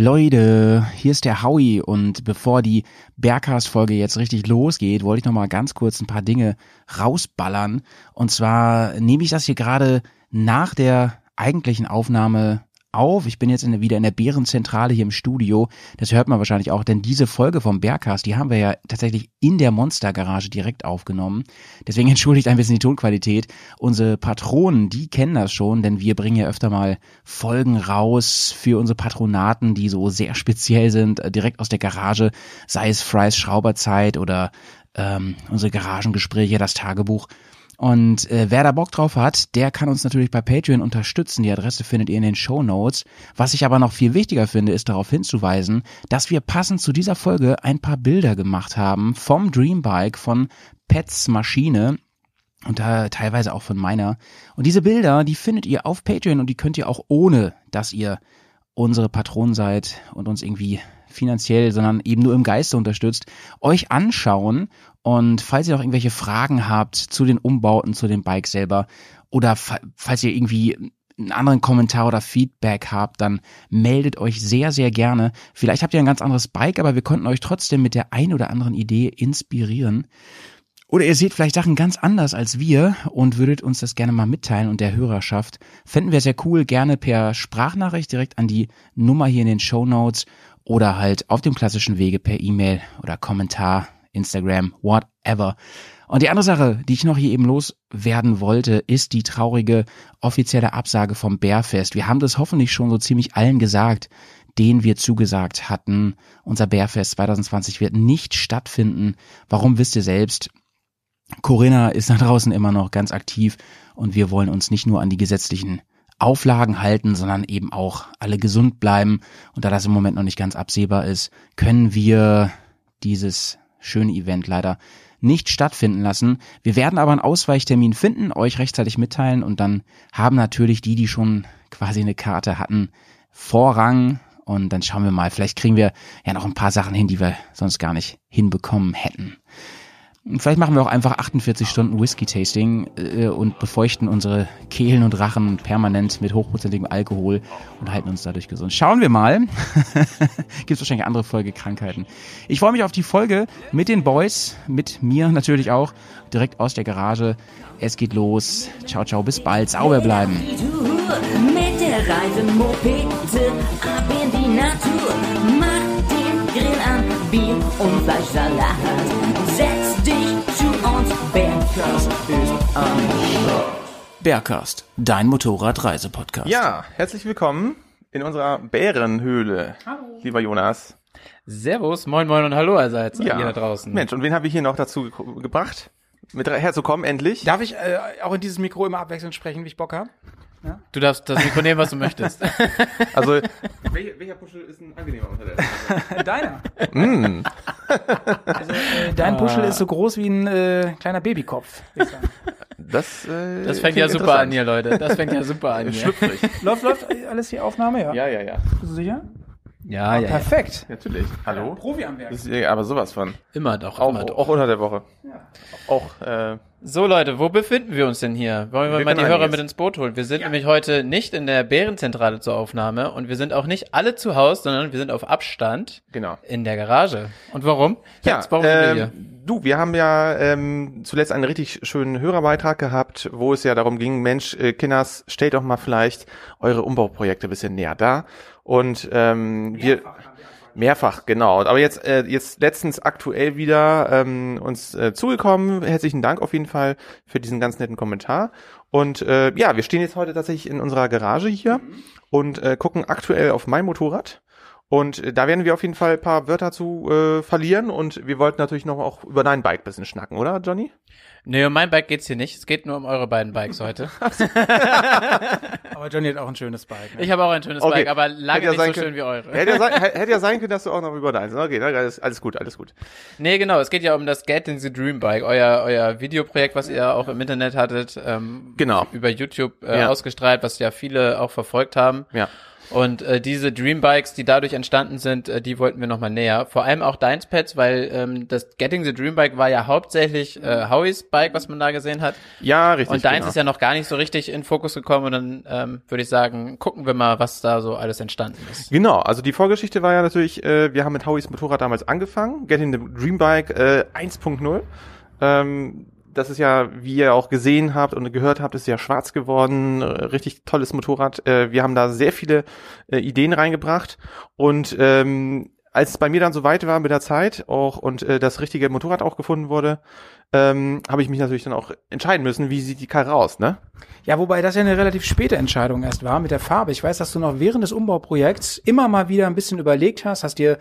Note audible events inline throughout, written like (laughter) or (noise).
Leute, hier ist der Howie und bevor die Bergcast-Folge jetzt richtig losgeht, wollte ich noch mal ganz kurz ein paar Dinge rausballern. Und zwar nehme ich das hier gerade nach der eigentlichen Aufnahme auf. Ich bin jetzt in, wieder in der Bärenzentrale hier im Studio. Das hört man wahrscheinlich auch, denn diese Folge vom Bergcast, die haben wir ja tatsächlich in der Monstergarage direkt aufgenommen. Deswegen (laughs) entschuldigt ein bisschen die Tonqualität. Unsere Patronen, die kennen das schon, denn wir bringen ja öfter mal Folgen raus für unsere Patronaten, die so sehr speziell sind, äh, direkt aus der Garage, sei es Fry's Schrauberzeit oder ähm, unsere Garagengespräche, das Tagebuch. Und äh, wer da Bock drauf hat, der kann uns natürlich bei Patreon unterstützen. Die Adresse findet ihr in den Show Notes. Was ich aber noch viel wichtiger finde, ist darauf hinzuweisen, dass wir passend zu dieser Folge ein paar Bilder gemacht haben vom Dreambike von Pets Maschine und da teilweise auch von meiner. Und diese Bilder, die findet ihr auf Patreon und die könnt ihr auch ohne, dass ihr unsere Patronen seid und uns irgendwie finanziell, sondern eben nur im Geiste unterstützt, euch anschauen. Und falls ihr noch irgendwelche Fragen habt zu den Umbauten, zu dem Bike selber oder falls ihr irgendwie einen anderen Kommentar oder Feedback habt, dann meldet euch sehr, sehr gerne. Vielleicht habt ihr ein ganz anderes Bike, aber wir konnten euch trotzdem mit der ein oder anderen Idee inspirieren. Oder ihr seht vielleicht Sachen ganz anders als wir und würdet uns das gerne mal mitteilen und der Hörerschaft. Fänden wir sehr cool, gerne per Sprachnachricht direkt an die Nummer hier in den Show Notes oder halt auf dem klassischen Wege per E-Mail oder Kommentar, Instagram, whatever. Und die andere Sache, die ich noch hier eben loswerden wollte, ist die traurige offizielle Absage vom Bärfest. Wir haben das hoffentlich schon so ziemlich allen gesagt, denen wir zugesagt hatten. Unser Bärfest 2020 wird nicht stattfinden. Warum wisst ihr selbst? Corinna ist da draußen immer noch ganz aktiv und wir wollen uns nicht nur an die gesetzlichen Auflagen halten, sondern eben auch alle gesund bleiben. Und da das im Moment noch nicht ganz absehbar ist, können wir dieses schöne Event leider nicht stattfinden lassen. Wir werden aber einen Ausweichtermin finden, euch rechtzeitig mitteilen und dann haben natürlich die, die schon quasi eine Karte hatten, Vorrang und dann schauen wir mal, vielleicht kriegen wir ja noch ein paar Sachen hin, die wir sonst gar nicht hinbekommen hätten. Vielleicht machen wir auch einfach 48 Stunden Whisky-Tasting äh, und befeuchten unsere Kehlen und Rachen permanent mit hochprozentigem Alkohol und halten uns dadurch gesund. Schauen wir mal. (laughs) Gibt wahrscheinlich andere Folgekrankheiten. Ich freue mich auf die Folge mit den Boys, mit mir natürlich auch, direkt aus der Garage. Es geht los. Ciao, ciao, bis bald. Sauber bleiben. Mit der Reisemopete ab in die Natur. Mach den Grill an, Bier und Fleischsalat. Bergcast, dein Motorradreisepodcast. Ja, herzlich willkommen in unserer Bärenhöhle. Hallo. Lieber Jonas. Servus, moin moin und hallo allseits ja. hier da draußen. Mensch, und wen habe ich hier noch dazu ge gebracht? Mit herzukommen, endlich. Darf ich äh, auch in dieses Mikro immer abwechselnd sprechen, wie ich Bock habe? Ja? Du darfst das Mikro nehmen, was du möchtest. (laughs) Also, welcher, welcher Puschel ist ein angenehmer unter der (laughs) Deiner. Mm. Also, äh, dein Puschel ist so groß wie ein äh, kleiner Babykopf. Das, äh, das fängt ja super an hier, Leute. Das fängt ja super an hier. Schlüpfrig. läuft, läuft alles die Aufnahme? Ja, ja, ja. ja. Bist du sicher? Ja, ja. Perfekt. Ja. Natürlich. Hallo. Ja, Profi am Werk. Das ist, aber sowas von. Immer doch. Auch, immer doch. auch unter der Woche. Ja. Auch, äh, so Leute, wo befinden wir uns denn hier? Wollen wir, wir mal die Hörer mit ins Boot holen? Wir sind ja. nämlich heute nicht in der Bärenzentrale zur Aufnahme und wir sind auch nicht alle zu Hause, sondern wir sind auf Abstand. Genau. In der Garage. Und warum? Ja, Jetzt, warum ähm, sind wir ähm, hier? Du, wir haben ja ähm, zuletzt einen richtig schönen Hörerbeitrag gehabt, wo es ja darum ging, Mensch, äh, Kinders, stellt doch mal vielleicht eure Umbauprojekte ein bisschen näher da. Und ähm, wir Mehrfach, genau. Aber jetzt, äh, jetzt letztens aktuell wieder ähm, uns äh, zugekommen. Herzlichen Dank auf jeden Fall für diesen ganz netten Kommentar. Und äh, ja, wir stehen jetzt heute tatsächlich in unserer Garage hier mhm. und äh, gucken aktuell auf mein Motorrad. Und äh, da werden wir auf jeden Fall ein paar Wörter zu äh, verlieren und wir wollten natürlich noch auch über dein Bike bisschen schnacken, oder Johnny? Nee, um mein Bike geht's hier nicht. Es geht nur um eure beiden Bikes heute. (laughs) (laughs) aber Johnny hat auch ein schönes Bike. Ne? Ich habe auch ein schönes okay. Bike, aber lange ja nicht so können, schön wie eure. Hätte ja, sein, hätte ja sein (laughs) können, dass du auch noch über deins. Okay, alles, alles gut, alles gut. Nee, genau. Es geht ja um das Get in the Dream Bike, euer, euer Videoprojekt, was ihr auch im Internet hattet. Ähm, genau. Über YouTube äh, ja. ausgestrahlt, was ja viele auch verfolgt haben. Ja. Und äh, diese Dreambikes, die dadurch entstanden sind, äh, die wollten wir nochmal näher. Vor allem auch deins Pads, weil ähm, das Getting the Dreambike war ja hauptsächlich äh, Howies Bike, was man da gesehen hat. Ja, richtig. Und deins genau. ist ja noch gar nicht so richtig in Fokus gekommen und dann ähm, würde ich sagen, gucken wir mal, was da so alles entstanden ist. Genau, also die Vorgeschichte war ja natürlich, äh, wir haben mit Howies Motorrad damals angefangen, Getting the Dreambike äh, 1.0. Ähm, das ist ja, wie ihr auch gesehen habt und gehört habt, ist ja schwarz geworden. Äh, richtig tolles Motorrad. Äh, wir haben da sehr viele äh, Ideen reingebracht und ähm, als es bei mir dann so weit war mit der Zeit auch und äh, das richtige Motorrad auch gefunden wurde, ähm, habe ich mich natürlich dann auch entscheiden müssen, wie sieht die Karre aus, ne? Ja, wobei das ja eine relativ späte Entscheidung erst war mit der Farbe. Ich weiß, dass du noch während des Umbauprojekts immer mal wieder ein bisschen überlegt hast, hast dir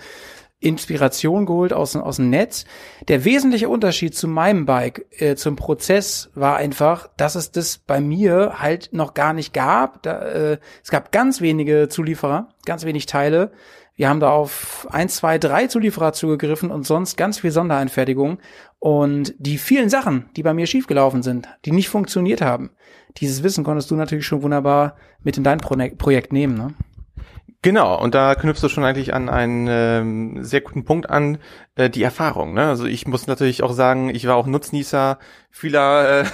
Inspiration geholt aus, aus dem Netz. Der wesentliche Unterschied zu meinem Bike, äh, zum Prozess, war einfach, dass es das bei mir halt noch gar nicht gab. Da, äh, es gab ganz wenige Zulieferer, ganz wenig Teile. Wir haben da auf eins, zwei, drei Zulieferer zugegriffen und sonst ganz viel Sondereinfertigung. Und die vielen Sachen, die bei mir schiefgelaufen sind, die nicht funktioniert haben, dieses Wissen konntest du natürlich schon wunderbar mit in dein Pro Projekt nehmen. Ne? Genau, und da knüpfst du schon eigentlich an einen ähm, sehr guten Punkt an, äh, die Erfahrung. Ne? Also ich muss natürlich auch sagen, ich war auch Nutznießer vieler äh,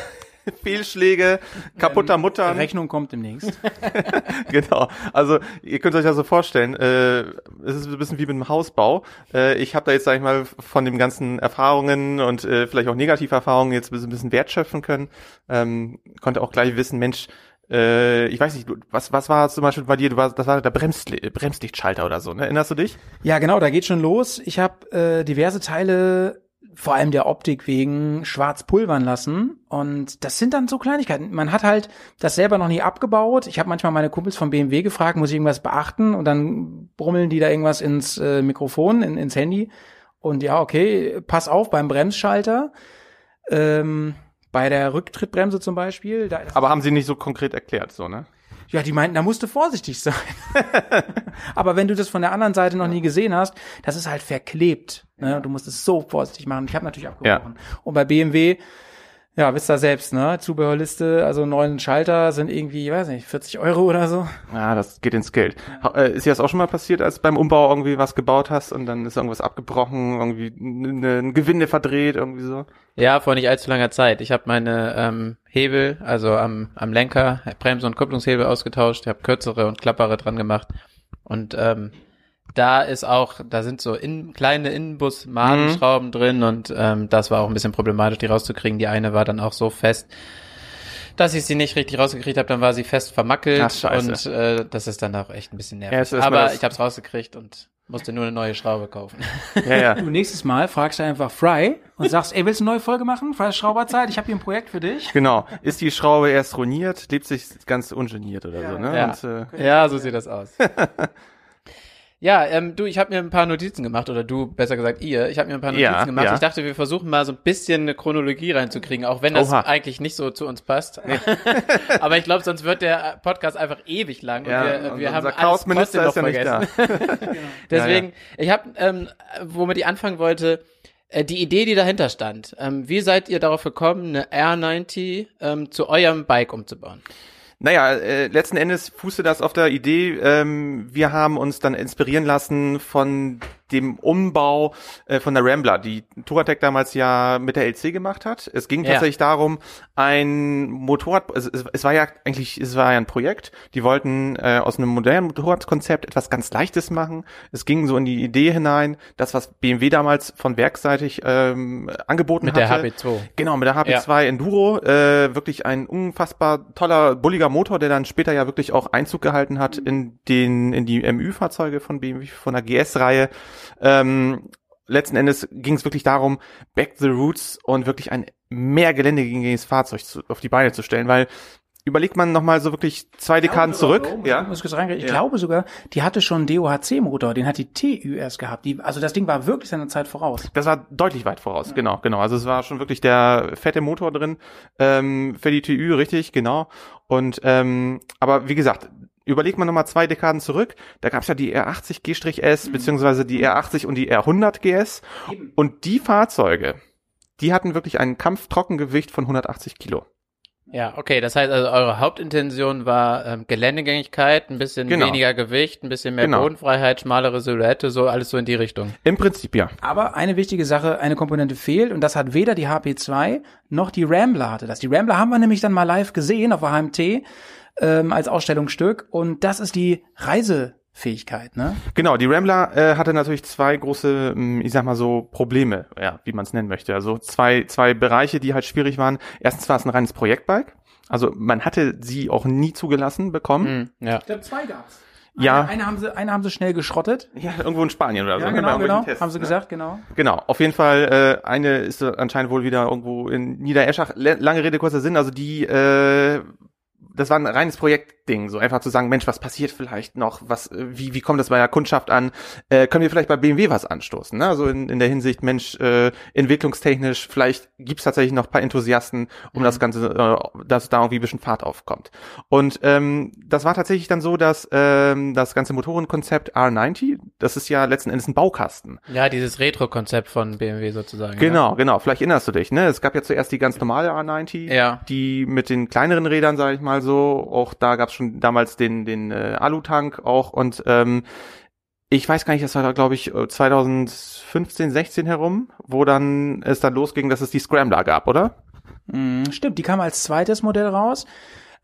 (laughs) Fehlschläge, kaputter Muttern. Rechnung kommt demnächst. (laughs) genau. Also ihr könnt euch ja so vorstellen, äh, es ist ein bisschen wie mit dem Hausbau. Äh, ich habe da jetzt, sag ich mal, von den ganzen Erfahrungen und äh, vielleicht auch Negativerfahrungen jetzt ein bisschen wertschöpfen können. Ähm, konnte auch gleich wissen, Mensch, äh, ich weiß nicht, was, was war zum Beispiel bei dir? Du warst, das war der Bremsli Bremslichtschalter oder so, ne? Erinnerst du dich? Ja, genau, da geht schon los. Ich habe äh, diverse Teile vor allem der Optik wegen schwarz pulvern lassen und das sind dann so Kleinigkeiten. Man hat halt das selber noch nie abgebaut. Ich habe manchmal meine Kumpels vom BMW gefragt, muss ich irgendwas beachten und dann brummeln die da irgendwas ins äh, Mikrofon, in, ins Handy und ja, okay, pass auf beim Bremsschalter. Ähm, bei der Rücktrittbremse zum Beispiel. Da, Aber haben sie nicht so konkret erklärt, so, ne? Ja, die meinten, da musst du vorsichtig sein. (laughs) Aber wenn du das von der anderen Seite noch nie gesehen hast, das ist halt verklebt. Ne? Du musst es so vorsichtig machen. Ich habe natürlich abgebrochen. Ja. Und bei BMW ja, wisst ihr selbst, ne? Zubehörliste, also neuen Schalter sind irgendwie, weiß nicht, 40 Euro oder so. Ja, das geht ins Geld. Ja. Äh, ist dir das auch schon mal passiert, als beim Umbau irgendwie was gebaut hast und dann ist irgendwas abgebrochen, irgendwie ein Gewinde verdreht, irgendwie so? Ja, vor nicht allzu langer Zeit. Ich habe meine ähm, Hebel, also am, am Lenker, Bremse- und Kupplungshebel ausgetauscht, ich habe kürzere und klappere dran gemacht und ähm, da ist auch, da sind so in, kleine Innenbus-Madenschrauben mhm. drin und ähm, das war auch ein bisschen problematisch, die rauszukriegen. Die eine war dann auch so fest, dass ich sie nicht richtig rausgekriegt habe, dann war sie fest vermackelt Ach, und äh, das ist dann auch echt ein bisschen nervig. Ja, Aber ich habe es rausgekriegt und musste nur eine neue Schraube kaufen. Ja, ja. Du nächstes Mal fragst du einfach Fry und sagst, ey, willst du eine neue Folge machen? Fry Schrauberzeit, ich habe hier ein Projekt für dich. Genau. Ist die Schraube erst ruiniert, lebt sich ganz ungeniert oder ja. so, ne? Ja, und, äh, ja so sieht das aus. (laughs) Ja, ähm, du, ich habe mir ein paar Notizen gemacht, oder du, besser gesagt ihr, ich habe mir ein paar Notizen ja, gemacht. Ja. Ich dachte, wir versuchen mal so ein bisschen eine Chronologie reinzukriegen, auch wenn das Oha. eigentlich nicht so zu uns passt. (laughs) Aber ich glaube, sonst wird der Podcast einfach ewig lang. Ja, und wir, und wir haben alles trotzdem noch vergessen. (laughs) (laughs) Deswegen, ich habe, ähm, womit ich anfangen wollte, äh, die Idee, die dahinter stand. Ähm, wie seid ihr darauf gekommen, eine R90 ähm, zu eurem Bike umzubauen? Naja, äh, letzten Endes fußte das auf der Idee, ähm, wir haben uns dann inspirieren lassen von dem Umbau äh, von der Rambler, die Touratec damals ja mit der LC gemacht hat. Es ging tatsächlich ja. darum, ein Motorrad, es, es, war ja eigentlich, es war ja ein Projekt, die wollten äh, aus einem modernen Motorradkonzept etwas ganz Leichtes machen. Es ging so in die Idee hinein, das, was BMW damals von werkseitig ähm, angeboten mit hatte. Mit der HP2. Genau, mit der HP2 ja. Enduro, äh, wirklich ein unfassbar toller, bulliger Motor, der dann später ja wirklich auch Einzug gehalten hat in den, in die MÜ-Fahrzeuge von BMW, von der GS-Reihe. Ähm, letzten Endes ging es wirklich darum, back the roots und wirklich ein mehr geländegängiges Fahrzeug zu, auf die Beine zu stellen, weil überlegt man nochmal so wirklich zwei Dekaden zurück. Sogar, ja. Ich, ich ja. glaube sogar, die hatte schon DOHC-Motor, den hat die TÜ erst gehabt. Die, also das Ding war wirklich seiner Zeit voraus. Das war deutlich weit voraus, ja. genau, genau. Also es war schon wirklich der fette Motor drin ähm, für die TÜ, richtig, genau. Und ähm, aber wie gesagt, überlegt man nochmal zwei Dekaden zurück, da gab's ja die R80 G-S, mhm. beziehungsweise die R80 und die R100 GS. Eben. Und die Fahrzeuge, die hatten wirklich ein Kampftrockengewicht von 180 Kilo. Ja, okay, das heißt also, eure Hauptintention war ähm, Geländegängigkeit, ein bisschen Genau. weniger Gewicht, ein bisschen mehr Genau. Bodenfreiheit, schmalere Silhouette, so alles so in die Richtung. Im Prinzip ja. Aber eine wichtige Sache, eine Komponente fehlt und das hat weder die HP2 noch die Rambler hatte das. Die Rambler haben wir nämlich dann mal live gesehen auf der HMT ähm, als Ausstellungsstück und das ist die Reisefähigkeit, ne? Genau, die Rambler äh, hatte natürlich zwei große, ähm, ich sag mal so, Probleme, ja, wie man es nennen möchte. Also zwei, zwei Bereiche, die halt schwierig waren. Erstens war es ein reines Projektbike. Also man hatte sie auch nie zugelassen bekommen. Hm, ja. Ich glaube, zwei gab's. Ja. Eine, eine haben sie, eine haben sie schnell geschrottet. Ja, irgendwo in Spanien oder so. Ja, genau, irgendwelchen genau. Tests, haben sie ne? gesagt, genau. Genau, auf jeden Fall, äh, eine ist anscheinend wohl wieder irgendwo in Niedereschach. Lange Rede, kurzer Sinn, also die, äh, das war ein reines Projektding, so einfach zu sagen, Mensch, was passiert vielleicht noch, was, äh, wie, wie kommt das bei der Kundschaft an, äh, können wir vielleicht bei BMW was anstoßen, ne? Also in, in der Hinsicht, Mensch, äh, entwicklungstechnisch, vielleicht gibt's tatsächlich noch ein paar Enthusiasten, um das Ganze, äh, dass da irgendwie ein bisschen Fahrt aufkommt. Und ähm, das war tatsächlich dann so, dass ähm, das ganze Motorenkonzept R90, das ist ja letzten Endes ein Baukasten. ja, dieses Retro-Konzept von BMW sozusagen. Genau, genau. Vielleicht erinnerst du dich, ne? Es gab ja zuerst die ganz normale R90, Ja. die mit den kleineren Rädern, sage ich mal so. Auch da gab es schon damals den den äh, Alutank auch und ähm, ich weiß gar nicht, das war glaube ich äh, 2015, 16 herum, wo dann es dann losging, dass es die Scrambler gab, oder? Mhm, stimmt, die kam als zweites Modell raus.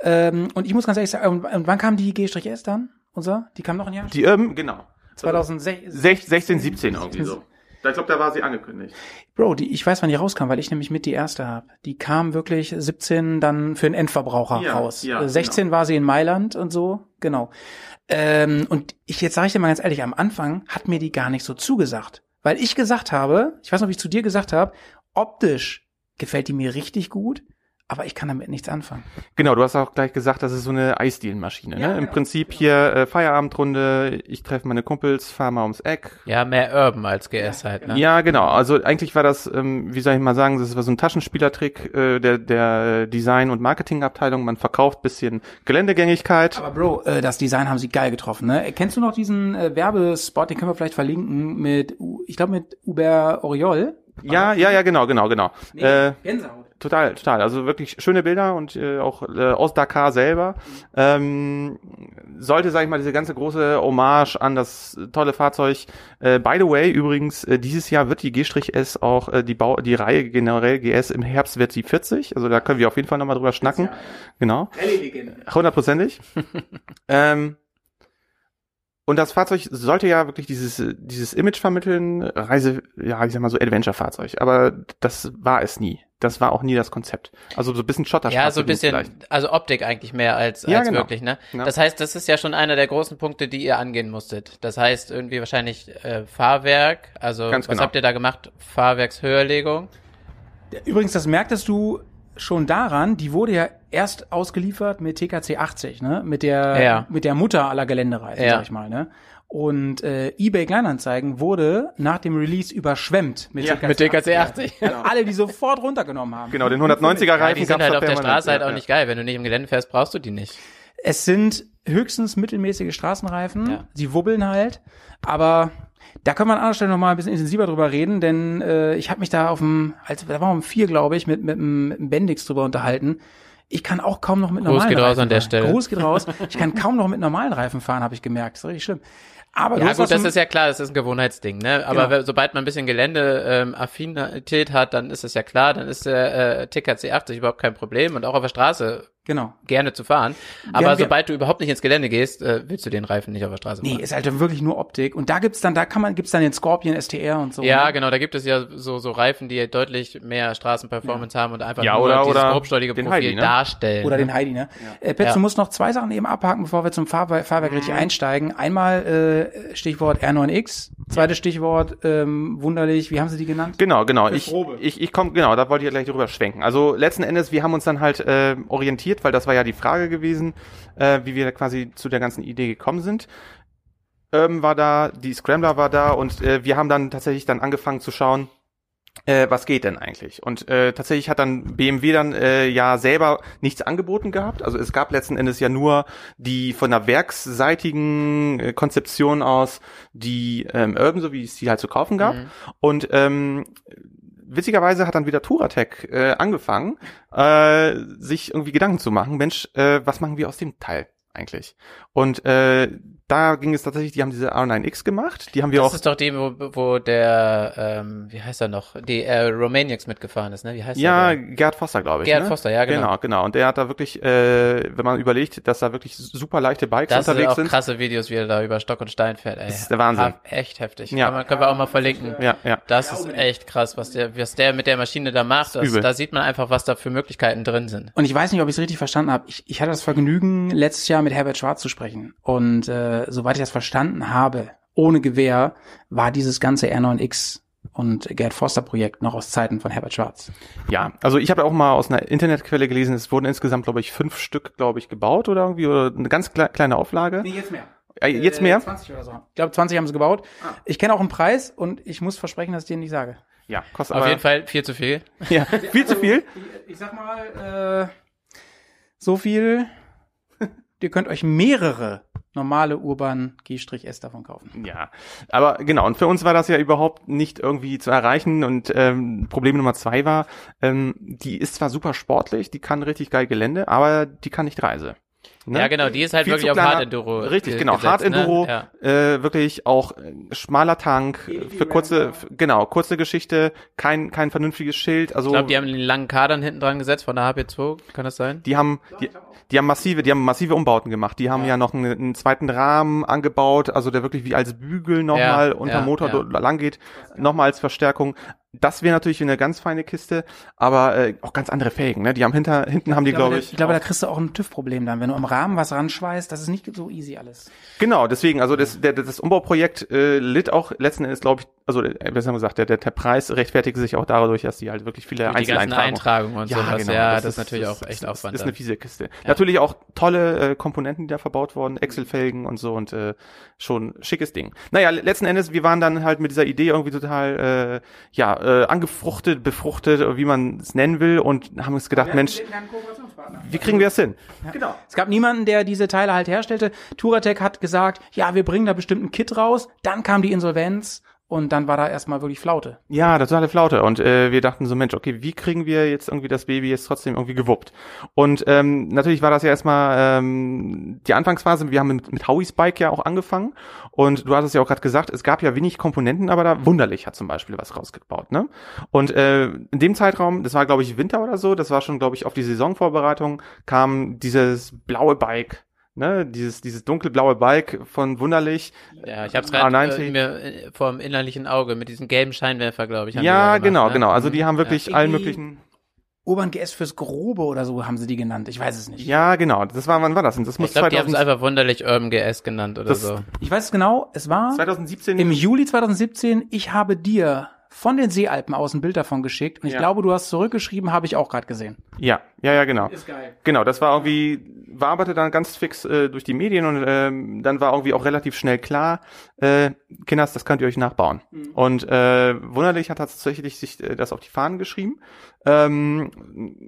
Ähm, und ich muss ganz ehrlich sagen, und, und wann kam die G-S dann? Unser? Die kam noch ein Jahr? Die ähm, genau. 2016. 16, 17 irgendwie so. Ich glaube, da war sie angekündigt. Bro, die, ich weiß, wann die rauskam, weil ich nämlich mit die erste habe. Die kam wirklich 17 dann für den Endverbraucher Ja, raus. ja, Äh, 16 war sie in Mailand und so, genau. Ähm, und ich jetzt sage ich dir mal ganz ehrlich, am Anfang hat mir die gar nicht so zugesagt. Weil ich gesagt habe, ich weiß noch, wie ich zu dir gesagt habe, optisch gefällt die mir richtig gut, aber ich kann damit nichts anfangen. Genau, du hast auch gleich gesagt, das ist so eine Eisdielenmaschine. Ja, ne? Im genau, Prinzip hier äh, Feierabendrunde, ich treffe meine Kumpels, fahr mal ums Eck, Ja, mehr Urban als GS halt, ne? Ja, genau. Also eigentlich war das, ähm, wie soll ich mal sagen, das war so ein Taschenspielertrick äh, der, der Design- und Marketingabteilung. Man verkauft bisschen Geländegängigkeit. Aber Bro, äh, das Design haben sie geil getroffen, ne? Kennst du noch diesen äh, Werbespot, den können wir vielleicht verlinken mit, ich glaube mit Uber Oriol? ja, ja, ja, genau, genau, genau. Äh, Gänsehaut. Total, total. Also wirklich schöne Bilder und äh, auch äh, aus Dakar selber. Ähm, sollte, sage ich mal, diese ganze große Hommage an das tolle Fahrzeug. Äh, by the way, übrigens, äh, dieses Jahr wird die G-S auch, äh, die, Bau die Reihe generell GS im Herbst wird sie 40. Also da können wir auf jeden Fall nochmal drüber schnacken. Genau. Rallye-Legende. Hundertprozentig. (laughs) ähm, und das Fahrzeug sollte ja wirklich dieses, dieses Image vermitteln, Reise, ja, ich sag mal so Adventure-Fahrzeug. Aber das war es nie. Das war auch nie das Konzept. Also so ein bisschen Schotterstraße. Ja, so ein bisschen, vielleicht. also Optik eigentlich mehr als, Ja, als genau. wirklich, ne? Ja. Das heißt, das ist ja schon einer der großen Punkte, die ihr angehen musstet. Das heißt, irgendwie wahrscheinlich äh, Fahrwerk, also Ganz was genau. habt ihr da gemacht? Fahrwerkshöherlegung? Übrigens, das merktest du schon daran, die wurde ja erst ausgeliefert mit TKC 80, ne? Mit der, Ja. mit der Mutter aller Geländereisen, Ja. sag ich mal, ne? Und äh, eBay Kleinanzeigen wurde nach dem Release überschwemmt mit Ja, TKC mit TKC 80. Also alle, die sofort runtergenommen haben. Genau, den 190er Ja, Reifen die sind gab's halt auf der. Straße halt Ja, auch ja. nicht geil. Wenn du nicht im Gelände fährst, brauchst du die nicht. Es sind höchstens mittelmäßige Straßenreifen. Ja. Sie wubbeln halt. Aber da können wir an anderer Stelle noch mal ein bisschen intensiver drüber reden, denn äh, ich habe mich da auf dem, als da war um vier, glaube ich, mit, mit, dem- mit dem Bendix drüber unterhalten. Ich kann auch kaum noch mit Gruß normalen geht raus Reifen an der fahren. Stelle. Gruß geht raus. Ich kann kaum noch mit normalen Reifen fahren, habe ich gemerkt. Das ist richtig schlimm. Aber Ja gut, das ist ja klar, das ist ein Gewohnheitsding, ne? Aber Genau. sobald man ein bisschen Gelände-Affinität hat, dann ist es ja klar, dann ist der äh, TKC 80 überhaupt kein Problem und auch auf der Straße genau. gerne zu fahren. Aber wir- sobald du überhaupt nicht ins Gelände gehst, äh, willst du den Reifen nicht auf der Straße fahren. Nee, ist halt wirklich nur Optik. Und da gibt's dann, da kann man, gibt's dann den Scorpion STR und so. Ja, ne? genau, da gibt es ja so, so Reifen, die deutlich mehr Straßenperformance haben und einfach Ja, nur oder- dieses oder grobstollige Profil Heidi, ne? darstellen. Oder ne? den Heidi, ne? Äh, Petz, Ja. du musst noch zwei Sachen eben abhaken, bevor wir zum Fahrwerk, Fahrwerk richtig einsteigen. Einmal äh, Stichwort R9X, zweites Stichwort ähm, wunderlich, wie haben sie die genannt? Genau, genau. Ich, Probe. ich, ich komme, genau, da wollte ich ja gleich drüber schwenken. Also letzten Endes, wir haben uns dann halt äh, orientiert, weil das war ja die Frage gewesen, äh, wie wir quasi zu der ganzen Idee gekommen sind. Ähm, war da, die Scrambler war da und äh, wir haben dann tatsächlich dann angefangen zu schauen, äh, was geht denn eigentlich? Und äh, tatsächlich hat dann BMW dann äh, ja selber nichts angeboten gehabt. Also es gab letzten Endes ja nur die von der werksseitigen äh, Konzeption aus die ähm, Urban, so wie es die halt zu kaufen gab. Mhm. Und ähm, witzigerweise hat dann wieder Touratec äh, angefangen, äh, sich irgendwie Gedanken zu machen, Mensch, äh, was machen wir aus dem Teil eigentlich? Und äh, da ging es tatsächlich, die haben diese R9X gemacht, die haben wir das auch. Das ist doch die, wo, wo der, ähm, wie heißt er noch, die äh, Romaniacs mitgefahren ist, ne? Wie heißt ja, der? Ja, Gerd Foster, glaube ich. Gerd ne? Foster, ja, genau. Genau, genau. Und der hat da wirklich, äh, wenn man überlegt, dass da wirklich super leichte Bikes das unterwegs sind. Das sind. krasse Videos, wie er da über Stock und Stein fährt, ey. Das ist der Wahnsinn. Echt heftig. Ja. Kann man, können wir auch mal verlinken. Ja, ja. Das ist echt krass, was der, was der mit der Maschine da macht. Das, Übel. da sieht man einfach, was da für Möglichkeiten drin sind. Und ich weiß nicht, ob ich es richtig verstanden habe. Ich, ich hatte das Vergnügen, letztes Jahr mit Herbert Schwarz zu sprechen. Und äh, soweit ich das verstanden habe, ohne Gewehr, war dieses ganze R9X und Gerd Forster Projekt noch aus Zeiten von Herbert Schwarz. Ja, also ich habe auch mal aus einer Internetquelle gelesen, es wurden insgesamt, glaube ich, fünf Stück, glaube ich, gebaut oder irgendwie, oder eine ganz kle kleine Auflage. Nee, jetzt mehr. Äh, jetzt mehr? 20 oder so. Ich glaube, 20 haben sie gebaut. Ah. Ich kenne auch einen Preis und ich muss versprechen, dass ich den nicht sage. Ja, kostet Auf aber, jeden Fall viel zu viel. (laughs) Ja, viel zu viel. Ich, ich sag mal, äh, so viel, (laughs) ihr könnt euch mehrere normale Urban G-S davon kaufen. Ja, aber genau, und für uns war das ja überhaupt nicht irgendwie zu erreichen und ähm, Problem Nummer zwei war, ähm, die ist zwar super sportlich, die kann richtig geil Gelände, aber die kann nicht Reise. Ne? Ja, genau, die ist halt Viel wirklich auf kleiner- Hard Enduro. Richtig, ge- genau, gesetzt, Hard Enduro, Ne? Ja. äh, wirklich auch äh, schmaler Tank, äh, für kurze, genau, kurze Geschichte, kein, kein vernünftiges Schild, also Ich glaube, die haben den langen Kadern hinten dran gesetzt von der HP2, kann das sein? die haben, die, die haben massive, die haben massive Umbauten gemacht. Die haben ja, noch einen, einen zweiten Rahmen angebaut, also der wirklich wie als Bügel nochmal Ja, unter ja, Motor ja. lang geht, nochmal als Verstärkung. Das wäre natürlich eine ganz feine Kiste, aber äh, auch ganz andere Felgen. Ne? Die haben hinter, hinten haben die, glaube ich. Ich glaube, da kriegst du auch ein TÜV-Problem dann. Wenn du am Rahmen was ranschweißt, das ist nicht so easy alles. Genau, deswegen, also das, der, das Umbauprojekt äh, litt auch letzten Endes, glaube ich, also äh, besser gesagt, der, der, der Preis rechtfertigt sich auch dadurch, dass die halt wirklich viele Die ganzen Einzeleintragungen Eintragungen und Ja, sowas. genau, ja, das das, ist ist- natürlich das auch echt ist, Aufwand. ist dann. eine fiese Kiste. Natürlich auch tolle äh, Komponenten, die da verbaut wurden, Excel-Felgen und so und äh, schon schickes Ding. Naja, le- letzten Endes, wir waren dann halt mit dieser Idee irgendwie total, äh, ja, äh, angefruchtet, befruchtet, wie man es nennen will und haben uns gedacht, Mensch, wie kriegen wir das hin? Genau. Es gab niemanden, der diese Teile halt herstellte. Touratec hat gesagt, ja, wir bringen da bestimmt ein Kit raus. Dann kam die Insolvenz und dann war da erstmal wirklich Flaute. Ja, totale Flaute. Und äh, wir dachten so, Mensch, okay, wie kriegen wir jetzt irgendwie das Baby jetzt trotzdem irgendwie gewuppt? Und ähm, natürlich war das ja erstmal ähm, die Anfangsphase. Wir haben mit, mit Howies Bike ja auch angefangen. Und du hast es ja auch gerade gesagt, es gab ja wenig Komponenten, aber da Wunderlich hat zum Beispiel was rausgebaut. Ne? Und äh, in dem Zeitraum, das war glaube ich Winter oder so, das war schon glaube ich auf die Saisonvorbereitung, kam dieses blaue Bike. Ne, dieses, dieses dunkelblaue Bike von Wunderlich. Ja, ich habe es Ah, gerade 90. äh, mir äh, vor dem innerlichen Auge mit diesem gelben Scheinwerfer, glaube ich. Ja, gemacht, genau, ne? genau. Also die Mhm. haben wirklich Ja. allen möglichen. Urban GS fürs Grobe oder so haben sie die genannt. Ich weiß es nicht. Ja, genau. Das war, wann war das denn? Das muss Ich glaube, die haben es 2000, einfach wunderlich Urban GS genannt oder Das- so. Ich weiß es genau. Es war 2017. im Juli 2017. Ich habe dir von den Seealpen aus ein Bild davon geschickt und ich Ja. glaube, du hast zurückgeschrieben, habe ich auch gerade gesehen. ja, ja, ja, genau. geil. Genau, das war irgendwie, waberte dann ganz fix äh, durch die Medien und ähm, dann war irgendwie auch relativ schnell klar, äh, Kinders, das könnt ihr euch nachbauen. Und äh, wunderlich hat tatsächlich sich äh, das auf die Fahnen geschrieben. Ähm,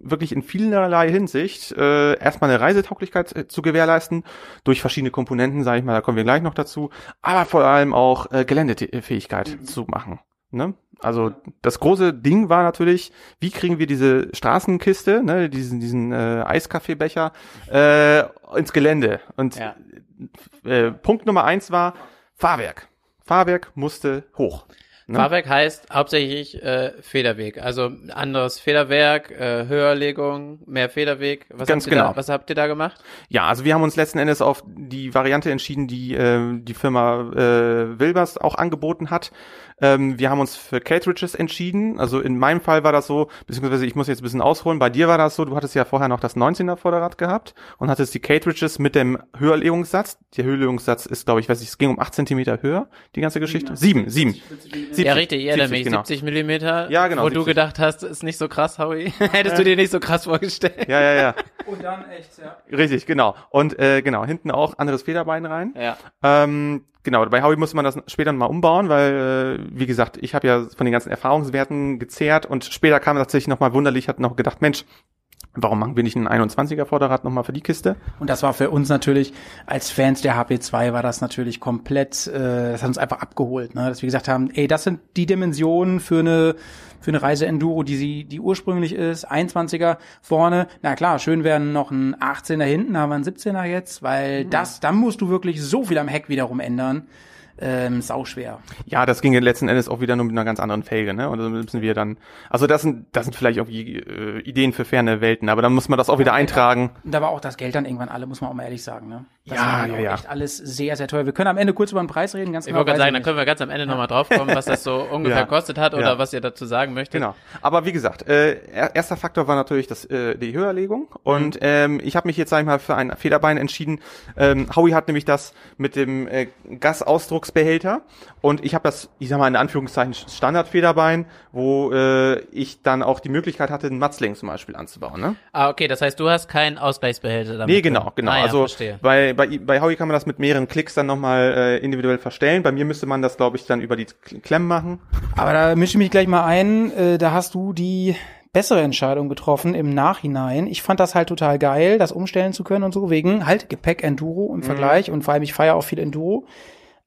wirklich in vielerlei Hinsicht äh, erstmal eine Reisetauglichkeit äh, zu gewährleisten, durch verschiedene Komponenten, sage ich mal, da kommen wir gleich noch dazu, aber vor allem auch äh, Geländefähigkeit zu machen. Ne? Also das große Ding war natürlich, wie kriegen wir diese Straßenkiste, ne, diesen, diesen äh, Eiskaffeebecher äh, ins Gelände. Und Ja. äh, Punkt Nummer eins war Fahrwerk. Fahrwerk musste hoch. Ne? Fahrwerk heißt hauptsächlich äh, Federweg, also anderes Federwerk, äh, Höherlegung, mehr Federweg. Was Ganz habt ihr genau. Da, was habt ihr da gemacht? Ja, also wir haben uns letzten Endes auf die Variante entschieden, die äh, die Firma äh, Wilbers auch angeboten hat. Ähm, wir haben uns für Cartridges entschieden. Also in meinem Fall war das so, beziehungsweise ich muss jetzt ein bisschen ausholen. Bei dir war das so, du hattest ja vorher noch das 19er Vorderrad gehabt und hattest die Cartridges mit dem Höherlegungssatz. Der Höherlegungssatz ist, glaube ich, weiß ich, es ging um 8 Zentimeter höher, die ganze Geschichte. Sieben, sieben. 70, ja, richtig, ja, 70, nämlich genau. 70 Millimeter. Ja, genau, Wo du 70. gedacht hast, ist nicht so krass, Howie. (laughs) Hättest du dir nicht so krass vorgestellt. Ja, ja, ja. Und dann echt, ja. Richtig, genau. Und äh, genau, hinten auch anderes Federbein rein. Ja. Ähm, genau, bei Howie musste man das später mal umbauen, weil, äh, wie gesagt, ich habe ja von den ganzen Erfahrungswerten gezehrt und später kam tatsächlich nochmal wunderlich, hat noch gedacht, Mensch, Warum machen wir nicht ein 21er Vorderrad nochmal für die Kiste? Und das war für uns natürlich, als Fans der HP2 war das natürlich komplett, äh, das hat uns einfach abgeholt, ne? dass wir gesagt haben, ey, das sind die Dimensionen für eine, für eine Reise Enduro, die sie, die ursprünglich ist, 21er vorne, na klar, schön wären noch ein 18er hinten, haben wir einen 17er jetzt, weil mhm. das, dann musst du wirklich so viel am Heck wiederum ändern ähm, sauschwer. Ja, das ging ja letzten Endes auch wieder nur mit einer ganz anderen Felge, ne? Und da müssen wir dann, also das sind, das sind vielleicht irgendwie äh, Ideen für ferne Welten, aber dann muss man das auch wieder eintragen. Da war auch das Geld dann irgendwann alle, muss man auch mal ehrlich sagen, ne? Das ja, ja, ja. echt alles sehr, sehr teuer. Wir können am Ende kurz über den Preis reden, ganz Ich wollte gerade sagen, dann können wir ganz am Ende ja. nochmal draufkommen, was das so (laughs) ungefähr ja. kostet hat oder ja. was ihr dazu sagen möchtet. Genau. Aber wie gesagt, äh, erster Faktor war natürlich das, äh, die Höherlegung. Und mhm. ähm, ich habe mich jetzt, sag ich mal, für ein Federbein entschieden. Ähm, Howie hat nämlich das mit dem äh, Gasausdrucksbehälter und ich habe das, ich sag mal in Anführungszeichen Standardfederbein, wo äh, ich dann auch die Möglichkeit hatte, einen Matzling zum Beispiel anzubauen. Ne? Ah, okay, das heißt, du hast keinen Ausgleichsbehälter damit. Nee, genau, genau. Ah, ja, also verstehe. Bei, bei, bei Howie kann man das mit mehreren Klicks dann nochmal äh, individuell verstellen. Bei mir müsste man das, glaube ich, dann über die Klemmen machen. Aber da mische ich mich gleich mal ein. Äh, da hast du die bessere Entscheidung getroffen im Nachhinein. Ich fand das halt total geil, das umstellen zu können und so, wegen halt Gepäck Enduro im mhm. Vergleich und vor allem ich feiere auch viel Enduro.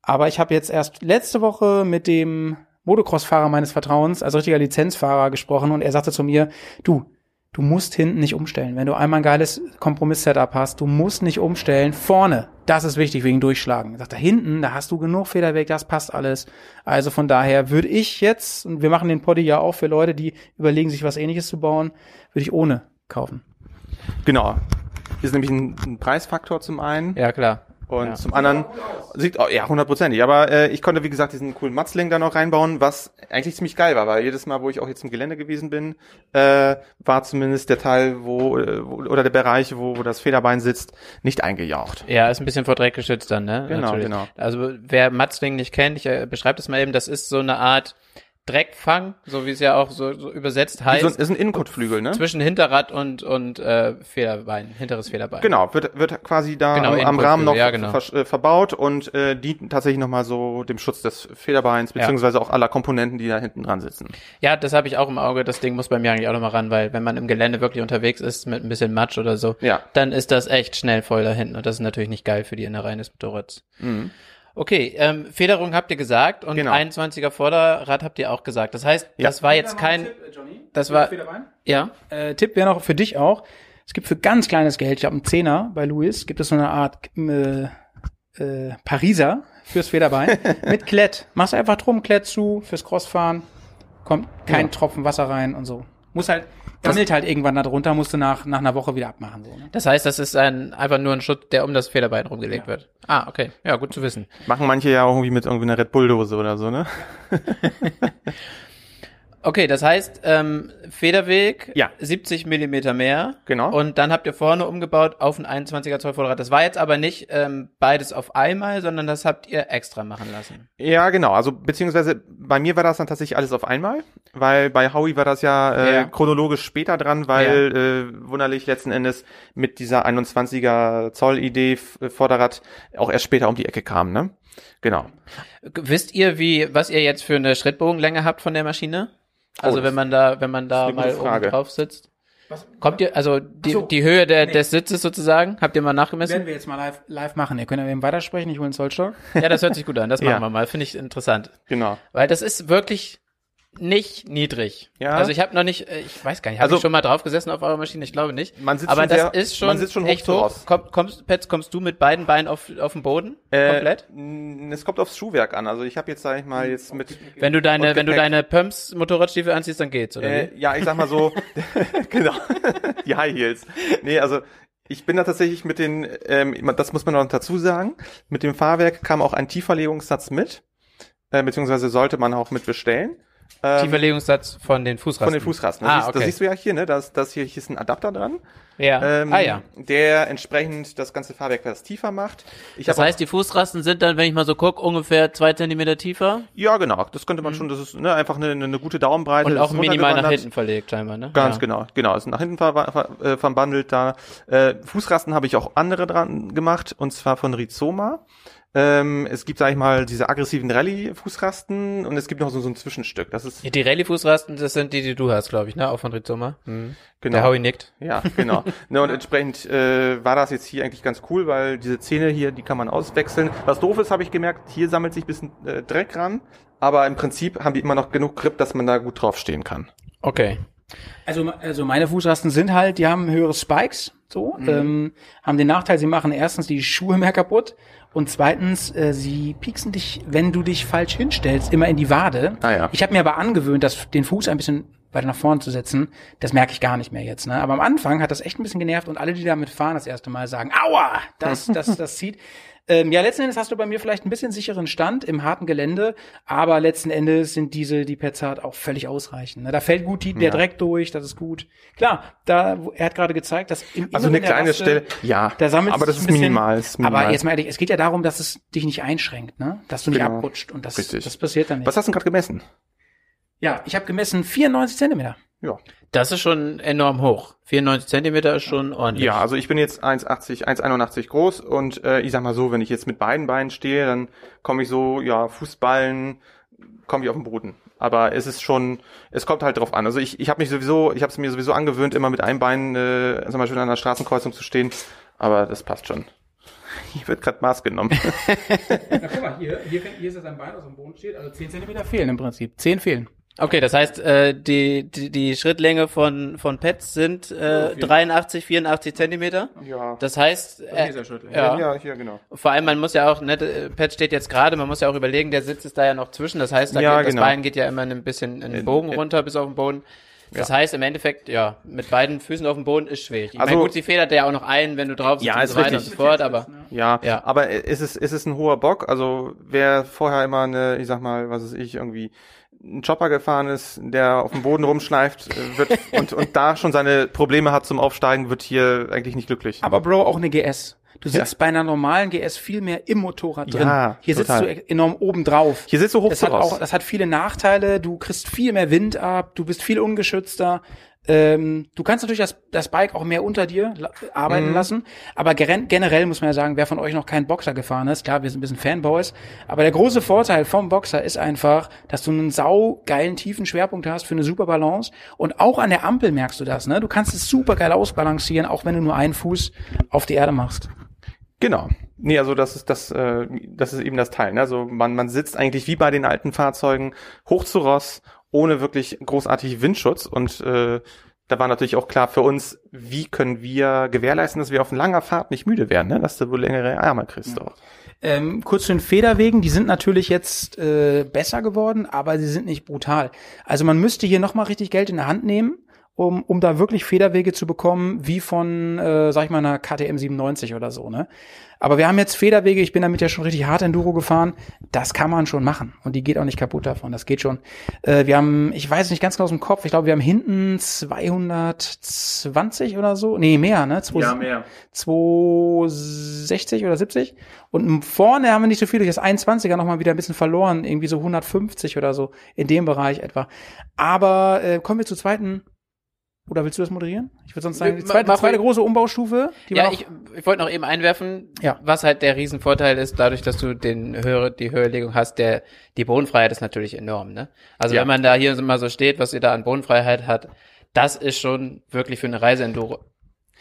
Aber ich habe jetzt erst letzte Woche mit dem Motocross-Fahrer meines Vertrauens, also richtiger Lizenzfahrer, gesprochen und er sagte zu mir, du, du musst hinten nicht umstellen. Wenn du einmal ein geiles Kompromiss-Setup hast, du musst nicht umstellen. Vorne, das ist wichtig wegen Durchschlagen. Er sagt, da hinten, da hast du genug Federweg, das passt alles. Also von daher würde ich jetzt, und wir machen den Poddy ja auch für Leute, die überlegen, sich was ähnliches zu bauen, würde ich ohne kaufen. Genau. Ist nämlich ein, ein Preisfaktor zum einen. Ja, klar. Und ja. zum anderen sieht oh, ja hundertprozentig. Aber äh, ich konnte wie gesagt diesen coolen Matzling da noch reinbauen, was eigentlich ziemlich geil war, weil jedes Mal, wo ich auch jetzt im Gelände gewesen bin, äh, war zumindest der Teil, wo, äh, wo oder der Bereich, wo, wo das Federbein sitzt, nicht eingejaucht. Ja, ist ein bisschen vor Dreck geschützt dann, ne? Genau, Natürlich. genau. Also wer Matzling nicht kennt, ich äh, beschreibe das mal eben, das ist so eine Art Dreckfang, so wie es ja auch so, so übersetzt heißt. So ist ein Innenkotflügel, ne? Zwischen Hinterrad und und äh, Federbein, hinteres Federbein. Genau, wird wird quasi da genau, am Rahmen noch ja, genau. ver äh, verbaut und äh, dient tatsächlich nochmal so dem Schutz des Federbeins beziehungsweise ja. auch aller Komponenten, die da hinten dran sitzen. Ja, das habe ich auch im Auge. Das Ding muss bei mir eigentlich auch nochmal ran, weil wenn man im Gelände wirklich unterwegs ist mit ein bisschen Matsch oder so, ja. dann ist das echt schnell voll da hinten und das ist natürlich nicht geil für die Innereien des Motorrads. Mhm. Okay, ähm, Federung habt ihr gesagt und genau. 21er Vorderrad habt ihr auch gesagt. Das heißt, ja. das war jetzt kein. Tipp, Johnny, das war. Ja. Äh, Tipp wäre noch für dich auch. Es gibt für ganz kleines Geld, ich habe einen Zehner bei Louis, gibt es so eine Art äh, äh, Pariser fürs Federbein (laughs) mit Klett. Machst einfach drum, Klett zu fürs Crossfahren, kommt kein ja. Tropfen Wasser rein und so. Muss halt gammelt halt irgendwann da drunter, musst du nach, nach einer Woche wieder abmachen. So, ne? Das heißt, das ist ein, einfach nur ein Schutz, der um das Federbein rumgelegt ja. wird. Ah, okay. Ja, gut zu wissen. Machen manche ja auch irgendwie mit irgendwie einer Red Bull-Dose oder so, ne? (laughs) Okay, das heißt, ähm, Federweg, ja. 70 Millimeter mehr. Genau. Und dann habt ihr vorne umgebaut auf ein 21er Zoll Vorderrad. Das war jetzt aber nicht ähm, beides auf einmal, sondern das habt ihr extra machen lassen. Ja, genau. Also beziehungsweise bei mir war das dann tatsächlich alles auf einmal, weil bei Howie war das ja, äh, ja. chronologisch später dran, weil ja. äh, wunderlich letzten Endes mit dieser 21er Zoll Idee Vorderrad auch erst später um die Ecke kam, ne? Genau. Wisst ihr, wie was ihr jetzt für eine Schrittbogenlänge habt von der Maschine? Also oh, wenn man da, wenn man da mal oben drauf sitzt. Was? Kommt ihr, also die, so, die Höhe der, nee. des Sitzes sozusagen, habt ihr mal nachgemessen? Werden wir jetzt mal live, live machen. Ihr könnt ja eben weitersprechen, ich hole einen Zollstock. Ja, das hört sich gut an, das (laughs) machen ja. wir mal, finde ich interessant. Genau. Weil das ist wirklich, nicht niedrig. Ja. Also ich habe noch nicht, äh, ich weiß gar nicht, habe also, ich schon mal drauf gesessen auf eurer Maschine? Ich glaube nicht. Man sitzt Aber schon das sehr, ist schon, man sitzt schon echt hoch. Komm, kommst, Pets, kommst du mit beiden Beinen auf, auf den Boden? Äh, komplett? Es kommt aufs Schuhwerk an. Also ich habe jetzt, sag ich mal, jetzt mit. Wenn du deine, wenn du deine Pumps Motorradstiefel anziehst, dann geht's, oder? Äh, ja, ich sag mal so, (laughs) (laughs) genau. (laughs) Die High Heels. Nee, also ich bin da tatsächlich mit den, ähm, das muss man noch dazu sagen, mit dem Fahrwerk kam auch ein Tieferlegungssatz mit, äh, beziehungsweise sollte man auch mit bestellen. Ähm, Tieferlegungssatz von den Fußrasten. Von den Fußrasten. Ah, das, okay. das siehst du ja hier, ne? Das, das hier, hier ist ein Adapter dran. Ja. Ähm, ah, ja. Der entsprechend das ganze Fahrwerk etwas tiefer macht. Ich das heißt, die Fußrasten sind dann, wenn ich mal so gucke, ungefähr zwei Zentimeter tiefer? Ja, genau. Das könnte man mhm. schon, das ist ne, einfach eine, eine gute Daumenbreite. Und auch minimal nach hinten verlegt, scheinbar, ne? Ganz ja. genau. Genau, ist nach hinten ver ver äh, verbandelt da. Äh, Fußrasten habe ich auch andere dran gemacht, und zwar von Rizoma. Ähm, es gibt, sag ich mal, diese aggressiven Rallye-Fußrasten und es gibt noch so, so ein Zwischenstück. Das ist Die Rallye-Fußrasten, das sind die, die du hast, glaube ich, ne? Auch von Rizoma. Mhm. genau. Der Howie nickt. Ja, genau. (laughs) ne, und entsprechend äh, war das jetzt hier eigentlich ganz cool, weil diese Zähne hier, die kann man auswechseln. Was doof ist, habe ich gemerkt, hier sammelt sich ein bisschen äh, Dreck ran, aber im Prinzip haben die immer noch genug Grip, dass man da gut draufstehen kann. Okay. Also, also meine Fußrasten sind halt, die haben höhere Spikes, so, ähm, haben den Nachteil, sie machen erstens die Schuhe mehr kaputt und zweitens, äh, sie pieksen dich, wenn du dich falsch hinstellst, immer in die Wade. Ah ja. Ich habe mir aber angewöhnt, das, den Fuß ein bisschen weiter nach vorne zu setzen. Das merke ich gar nicht mehr jetzt. Ne? Aber am Anfang hat das echt ein bisschen genervt und alle, die damit fahren, das erste Mal sagen, aua, das, das, das zieht. Ähm, ja, letzten Endes hast du bei mir vielleicht ein bisschen sicheren Stand im harten Gelände, aber letzten Endes sind diese, die Petzart auch völlig ausreichend. Ne? Da fällt gut die, der Ja. Dreck durch, das ist gut. Klar, da, er hat gerade gezeigt, dass im Also Inneren eine kleine Raste, Stelle, ja, da sammelt aber das ist bisschen, minimal, ist minimal. Aber jetzt mal ehrlich, es geht ja darum, dass es dich nicht einschränkt, ne? Dass du nicht Genau. abrutscht und das, Richtig. das passiert dann nicht. Was hast du denn gerade gemessen? Ja, ich habe gemessen 94 Zentimeter. Ja. Das ist schon enorm hoch. 94 Zentimeter ist schon ordentlich. Ja, also ich bin jetzt 1,80, 1,81 groß und äh, ich sag mal so, wenn ich jetzt mit beiden Beinen stehe, dann komme ich so, ja, Fußballen, komme ich auf den Boden. Aber es ist schon, es kommt halt drauf an. Also ich, ich habe mich sowieso, ich habe es mir sowieso angewöhnt, immer mit einem Bein, äh, zum Beispiel an einer Straßenkreuzung zu stehen. Aber das passt schon. (laughs) Hier wird gerade Maß genommen. (laughs) Na, guck mal, hier, hier, hier ist es ein Bein, das am Boden steht, also 10 Zentimeter fehlen im Prinzip. 10 fehlen. Okay, das heißt, äh, die, die, die Schrittlänge von, von Pets sind äh, 83, 84 Zentimeter. ja. Das heißt, äh, ja. ja, hier genau. vor allem man muss ja auch, ne, der Pet steht jetzt gerade, man muss ja auch überlegen, der Sitz ist da ja noch zwischen. Das heißt, da Ja, geht, das genau. Bein geht ja immer ein bisschen in den Bogen in- runter bis auf den Boden. Das heißt, im Endeffekt, ja, mit beiden Füßen auf dem Boden ist schwierig. Ich Also- meine, gut, sie federt ja auch noch ein, wenn du drauf sitzt Ja, und ist so weiter richtig. und so fort, aber Ja, Ja. aber es ist, es ist ein hoher Bock. Also wer vorher immer eine, ich sag mal, was weiß ich, irgendwie ein Chopper gefahren ist, der auf dem Boden rumschleift äh, wird (laughs) und, und da schon seine Probleme hat zum Aufsteigen, wird hier eigentlich nicht glücklich. Aber Bro, auch eine GS. Du sitzt Ja. bei einer normalen GS viel mehr im Motorrad drin. Ja, Hier total. sitzt du enorm oben drauf. Hier sitzt du hoch das hat auch, das hat viele Nachteile. Du kriegst viel mehr Wind ab. Du bist viel ungeschützter. Ähm, du kannst natürlich das, das Bike auch mehr unter dir la- arbeiten Mhm. lassen. Aber generell muss man ja sagen, wer von euch noch keinen Boxer gefahren ist, klar, wir sind ein bisschen Fanboys. Aber der große Vorteil vom Boxer ist einfach, dass du einen saugeilen tiefen Schwerpunkt hast für eine super Balance. Und auch an der Ampel merkst du das, ne? Du kannst es super geil ausbalancieren, auch wenn du nur einen Fuß auf die Erde machst. Genau. Nee, also das ist das, äh, das ist eben das Teil. Ne? Also man, man sitzt eigentlich wie bei den alten Fahrzeugen hoch zu Ross, ohne wirklich großartig Windschutz und äh, da war natürlich auch klar für uns, wie können wir gewährleisten, dass wir auf langer Fahrt nicht müde werden, ne? dass du wohl längere Arme kriegst auch. Ähm, kurz zu den Federwegen, die sind natürlich jetzt äh, besser geworden, aber sie sind nicht brutal. Also man müsste hier nochmal richtig Geld in der Hand nehmen, um, um da wirklich Federwege zu bekommen, wie von, äh, sag ich mal, einer KTM 97 oder so, ne? Aber wir haben jetzt Federwege, ich bin damit ja schon richtig hart Enduro gefahren, das kann man schon machen und die geht auch nicht kaputt davon, das geht schon. Äh, wir haben, ich weiß nicht ganz genau aus dem Kopf, ich glaube, wir haben hinten 220 oder so, nee, mehr, ne? 2, mehr. 260 oder 70 und vorne haben wir nicht so viel durch das 21er nochmal wieder ein bisschen verloren, irgendwie so 150 oder so, in dem Bereich etwa. Aber äh, kommen wir zur zweiten, oder willst du das moderieren? Ich würde sonst sagen, die zweite, zweite große Umbaustufe, die ja, ich, ich wollte noch eben einwerfen, Ja. was halt der Riesenvorteil ist, dadurch, dass du den höhere, die Höherlegung hast, der, die Bodenfreiheit ist natürlich enorm, ne? Also Ja. wenn man da hier immer so steht, was ihr da an Bodenfreiheit hat, das ist schon wirklich für eine Reiseenduro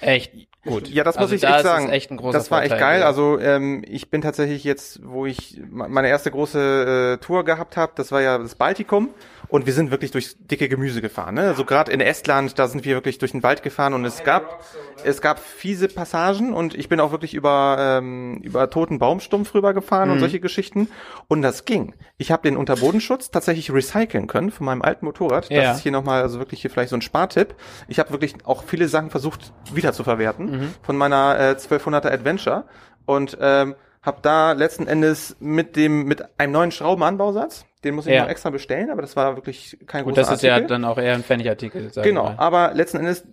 echt gut. Ja, das muss also ich da echt sagen. echt ein großer das war echt Vorteil, geil. ja. Also ähm, ich bin tatsächlich jetzt, wo ich me- meine erste große äh, Tour gehabt habe, das war ja das Baltikum und wir sind wirklich durchs dicke Gemüse gefahren. Ne? Also gerade in Estland, da sind wir wirklich durch den Wald gefahren und es gab es gab fiese Passagen und ich bin auch wirklich über ähm, über toten Baumstumpf rübergefahren Mhm. und solche Geschichten und das ging. Ich habe den Unterbodenschutz tatsächlich recyceln können von meinem alten Motorrad. Das Ja. ist hier nochmal, also wirklich hier vielleicht so ein Spartipp. Ich habe wirklich auch viele Sachen versucht wieder zu verwerten Mhm. von meiner äh, 1200er Adventure und ähm, habe da letzten Endes mit dem mit einem neuen Schraubenanbausatz, den muss ich Ja. noch extra bestellen, aber das war wirklich kein Gut, großer das ist ja Artikel. dann auch eher ein Pfennigartikel. Genau, mal. aber letzten Endes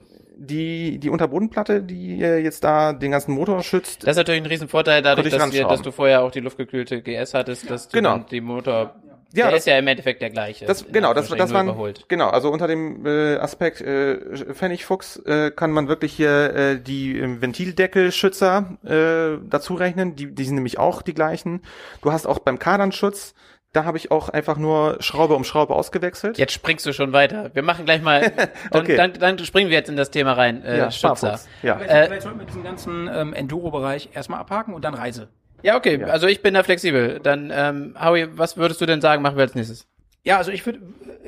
die die Unterbodenplatte, die äh, jetzt da den ganzen Motor schützt. Das ist natürlich ein Riesenvorteil dadurch, dass, wir, dass du vorher auch die luftgekühlte GS hattest, dass du Genau. die Motor Ja, der das, ist ja im Endeffekt der gleiche. Das, genau, das, das waren, überholt. genau, also unter dem äh, Aspekt äh, Pfennigfuchs äh, kann man wirklich hier äh, die äh, Ventildeckelschützer äh, dazu rechnen, die, die sind nämlich auch die gleichen. Du hast auch beim Kadernschutz da habe ich auch einfach nur Schraube um Schraube ausgewechselt. Jetzt springst du schon weiter. Wir machen gleich mal, (laughs) dann, okay. dann, dann springen wir jetzt in das Thema rein. Äh, ja, Schützer. Ja. Äh, vielleicht sollten wir diesen ganzen ähm, Enduro-Bereich erstmal abhaken und dann Reise. Ja, okay. Ja. Also ich bin da flexibel. Dann, ähm, Howie, was würdest du denn sagen, machen wir als nächstes? Ja, also ich würde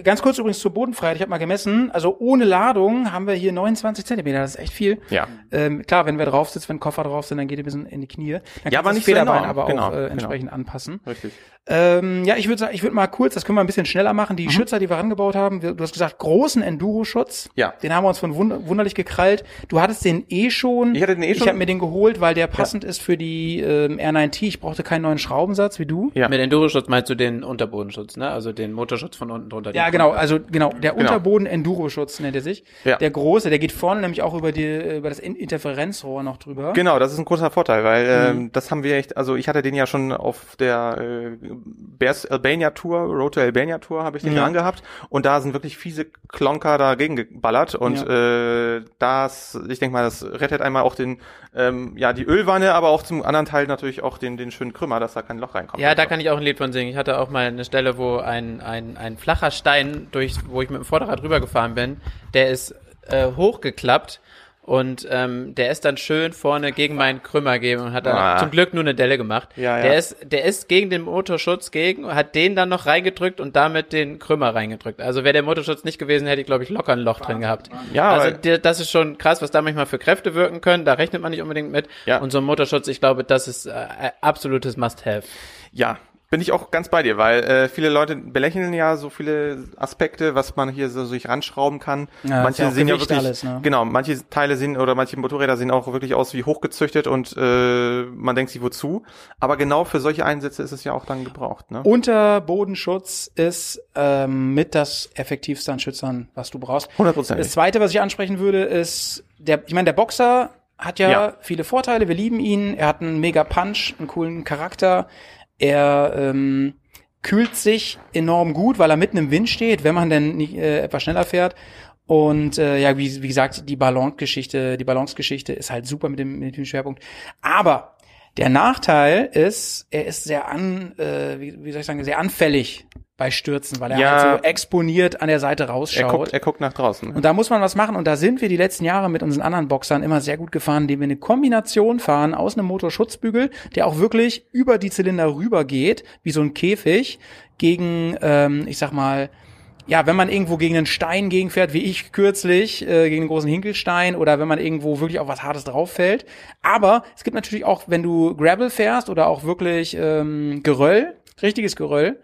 ganz kurz übrigens zur Bodenfreiheit. Ich habe mal gemessen. Also ohne Ladung haben wir hier 29 Zentimeter. Das ist echt viel. Ja. Ähm, klar, wenn wir drauf sitzen, wenn Koffer drauf sind, dann geht ihr ein bisschen in die Knie. Dann ja, aber nicht Federbein, so aber genau, auch äh, genau. entsprechend genau. anpassen. Richtig. Ähm, ja, ich würde sagen, ich würde mal kurz, das können wir ein bisschen schneller machen. Die mhm. Schützer, die wir rangebaut haben, du hast gesagt, großen Enduro-Schutz. Ja. Den haben wir uns von wund wunderlich gekrallt. Du hattest den eh schon. Ich hatte den eh schon. Ich habe mir den geholt, weil der passend ja. ist für die ähm, R9T. Ich brauchte keinen neuen Schraubensatz wie du. Ja. Mit Enduro-Schutz meinst du den Unterbodenschutz, ne? Also den Motorschutz von unten drunter. Ja, genau. Also genau, der genau. Unterboden-Enduro-Schutz nennt er sich. Ja. Der große, der geht vorne nämlich auch über die über das Interferenzrohr noch drüber. Genau, das ist ein großer Vorteil, weil mhm. das haben wir echt. Also ich hatte den ja schon auf der äh, Bears Albania Tour, Road to Albania Tour habe ich den ja. dran gehabt und da sind wirklich fiese Klonker dagegen geballert und ja. äh, das, ich denke mal, das rettet einmal auch den, ähm, ja, die Ölwanne, aber auch zum anderen Teil natürlich auch den, den schönen Krümmer, dass da kein Loch reinkommt. Ja, da kann ich auch ein Lied von singen. Ich hatte auch mal eine Stelle, wo ein, ein, ein flacher Stein durch, wo ich mit dem Vorderrad rübergefahren bin, der ist äh, hochgeklappt und ähm, der ist dann schön vorne gegen meinen Krümmer gegeben und hat dann ah. zum Glück nur eine Delle gemacht. Ja, ja. Der ist, der ist gegen den Motorschutz gegen, hat den dann noch reingedrückt und damit den Krümmer reingedrückt. Also wäre der Motorschutz nicht gewesen, hätte ich glaube ich locker ein Loch drin gehabt. Ja, also der, das ist schon krass, was da manchmal für Kräfte wirken können. Da rechnet man nicht unbedingt mit. Ja. Und so ein Motorschutz, ich glaube, das ist äh, absolutes Must-have. Ja, bin ich auch ganz bei dir, weil äh, viele Leute belächeln ja so viele Aspekte, was man hier so sich ranschrauben kann. Ja, manche sehen ja wirklich, alles, ne? genau, manche Teile sehen oder manche Motorräder sehen auch wirklich aus wie hochgezüchtet und äh, man denkt sich wozu. Aber genau für solche Einsätze ist es ja auch dann gebraucht. Ne? Unterbodenschutz ist ähm, mit das effektivste an Schützern, was du brauchst. 100%. Das zweite, was ich ansprechen würde, ist der, ich meine, der Boxer hat ja, ja, viele Vorteile, wir lieben ihn, er hat einen mega Punch, einen coolen Charakter, er ähm, kühlt sich enorm gut, weil er mitten im Wind steht, wenn man denn nicht, äh, etwas schneller fährt. Und äh, ja, wie, wie gesagt, die Balance-Geschichte, die Balance-Geschichte ist halt super mit dem, mit dem Schwerpunkt. Aber der Nachteil ist, er ist sehr an, äh, wie, wie soll ich sagen, sehr anfällig bei Stürzen, weil er ja, halt so exponiert an der Seite rausschaut. Er guckt, er guckt nach draußen. Und da muss man was machen. Und da sind wir die letzten Jahre mit unseren anderen Boxern immer sehr gut gefahren, indem wir eine Kombination fahren aus einem Motorschutzbügel, der auch wirklich über die Zylinder rüber geht, wie so ein Käfig, gegen, ähm, ich sag mal, ja, wenn man irgendwo gegen einen Stein gegenfährt, wie ich kürzlich, äh, gegen einen großen Hinkelstein oder wenn man irgendwo wirklich auf was Hartes drauf fällt. Aber es gibt natürlich auch, wenn du Gravel fährst oder auch wirklich ähm, Geröll, richtiges Geröll,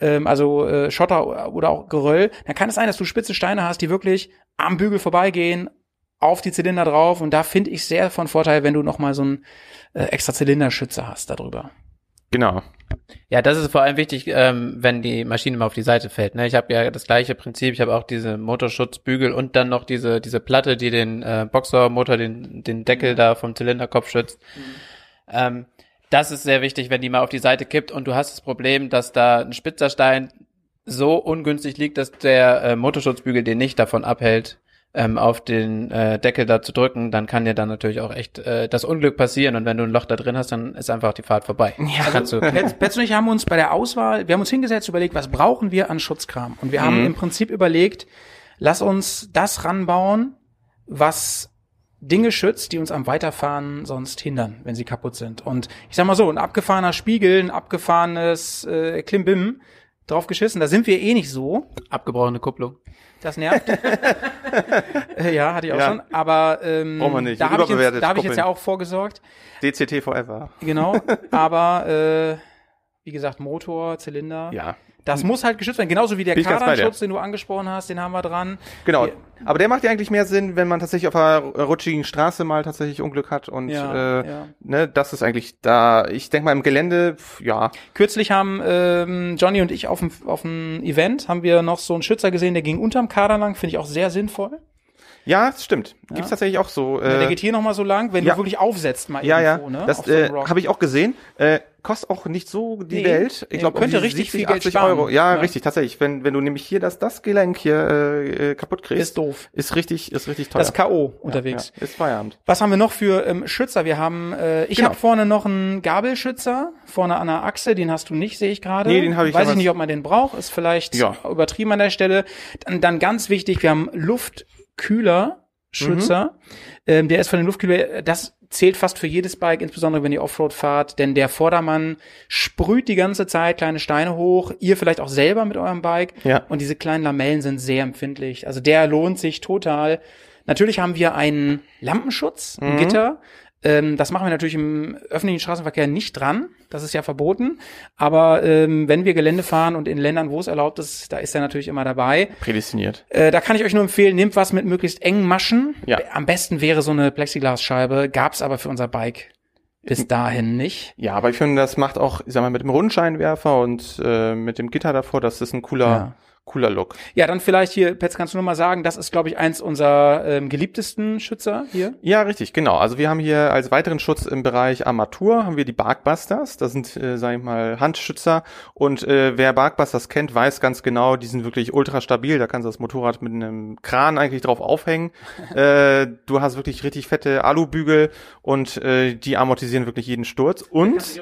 ähm, also äh, Schotter oder auch Geröll, dann kann es sein, dass du spitze Steine hast, die wirklich am Bügel vorbeigehen, auf die Zylinder drauf. Und da finde ich sehr von Vorteil, wenn du noch mal so einen äh, extra Zylinderschützer hast darüber. Genau. Ja, das ist vor allem wichtig, ähm, wenn die Maschine mal auf die Seite fällt. Ne? Ich habe ja das gleiche Prinzip. Ich habe auch diese Motorschutzbügel und dann noch diese diese Platte, die den äh, Boxermotor, den den Deckel da vom Zylinderkopf schützt. Mhm. Ähm, das ist sehr wichtig, wenn die mal auf die Seite kippt und du hast das Problem, dass da ein Spitzerstein so ungünstig liegt, dass der äh, Motorschutzbügel den nicht davon abhält, ähm, auf den äh, Deckel da zu drücken, dann kann dir dann natürlich auch echt äh, das Unglück passieren und wenn du ein Loch da drin hast, dann ist einfach die Fahrt vorbei. Ja, kannst du. Petz und ich haben uns bei der Auswahl, wir haben uns hingesetzt, überlegt, was brauchen wir an Schutzkram und wir haben mhm. im Prinzip überlegt, lass uns das ranbauen, was Dinge schützt, die uns am Weiterfahren sonst hindern, wenn sie kaputt sind. Und ich sag mal so, ein abgefahrener Spiegel, ein abgefahrenes äh, Klimbim, drauf geschissen, da sind wir eh nicht so. Abgebrochene Kupplung. Das nervt. (laughs) Ja, hatte ich auch ja. schon. Aber ähm, Brauchen wir nicht. da habe ich, jetzt, da hab ich jetzt ja auch vorgesorgt. DCT forever. Genau. (laughs) Aber äh, wie gesagt, Motor, Zylinder. Ja. Das muss halt geschützt werden. Genauso wie der Kardanschutz, den du angesprochen hast, den haben wir dran. Genau. Aber der macht ja eigentlich mehr Sinn, wenn man tatsächlich auf einer rutschigen Straße mal tatsächlich Unglück hat und ja, äh, ja. ne, das ist eigentlich da. Ich denke mal im Gelände, ja. Kürzlich haben ähm, Johnny und ich auf dem auf dem Event haben wir noch so einen Schützer gesehen, der ging unterm Kader lang, finde ich auch sehr sinnvoll. Ja, das stimmt. Gibt's ja. tatsächlich auch so. Äh, ja, der geht hier nochmal so lang, wenn ja. du wirklich aufsetzt mal ja, irgendwo, ja. ne? Das äh, habe ich auch gesehen. Äh, kostet auch nicht so die nee, Welt. Ich glaube, könnte richtig 70, viel Geld sparen. Euro. Ja, ja, richtig, tatsächlich. Wenn, wenn du nämlich hier das, das Gelenk hier äh, kaputt kriegst. Ist doof. Ist richtig, ist richtig teuer. Das K.O. unterwegs. Ja, ist Feierabend. Was haben wir noch für ähm, Schützer? Wir haben, äh, ich genau. habe vorne noch einen Gabelschützer, vorne an der Achse, den hast du nicht, sehe ich gerade. Nee, den habe ich Weiß ich nicht, ob man den braucht, ist vielleicht ja. übertrieben an der Stelle. Dann, dann ganz wichtig, wir haben Luftkühler. Schützer. Mhm. Ähm, der ist von den Luftkühler, das zählt fast für jedes Bike, insbesondere wenn ihr Offroad fahrt, denn der Vordermann sprüht die ganze Zeit kleine Steine hoch, ihr vielleicht auch selber mit eurem Bike ja. und diese kleinen Lamellen sind sehr empfindlich. Also der lohnt sich total. Natürlich haben wir einen Lampenschutz, ein mhm. Gitter, ähm, das machen wir natürlich im öffentlichen Straßenverkehr nicht dran. Das ist ja verboten. Aber ähm, wenn wir Gelände fahren und in Ländern, wo es erlaubt ist, da ist er natürlich immer dabei. Prädestiniert. Äh, da kann ich euch nur empfehlen, nehmt was mit möglichst engen Maschen. Ja. Am besten wäre so eine Plexiglasscheibe. Gab's aber für unser Bike bis dahin nicht. Ja, aber ich finde, das macht auch, ich sag mal, mit dem Rundscheinwerfer und äh, mit dem Gitter davor, das ist ein cooler, ja cooler Look. Ja, dann vielleicht hier, Petz, kannst du noch mal sagen, das ist, glaube ich, eins unserer ähm, geliebtesten Schützer hier. Ja, richtig, genau. Also wir haben hier als weiteren Schutz im Bereich Armatur haben wir die Barkbusters. Das sind, äh, sag ich mal, Handschützer. Und äh, wer Barkbusters kennt, weiß ganz genau, die sind wirklich ultra stabil. Da kannst du das Motorrad mit einem Kran eigentlich drauf aufhängen. (laughs) äh, du hast wirklich richtig fette Alubügel und äh, die amortisieren wirklich jeden Sturz. Und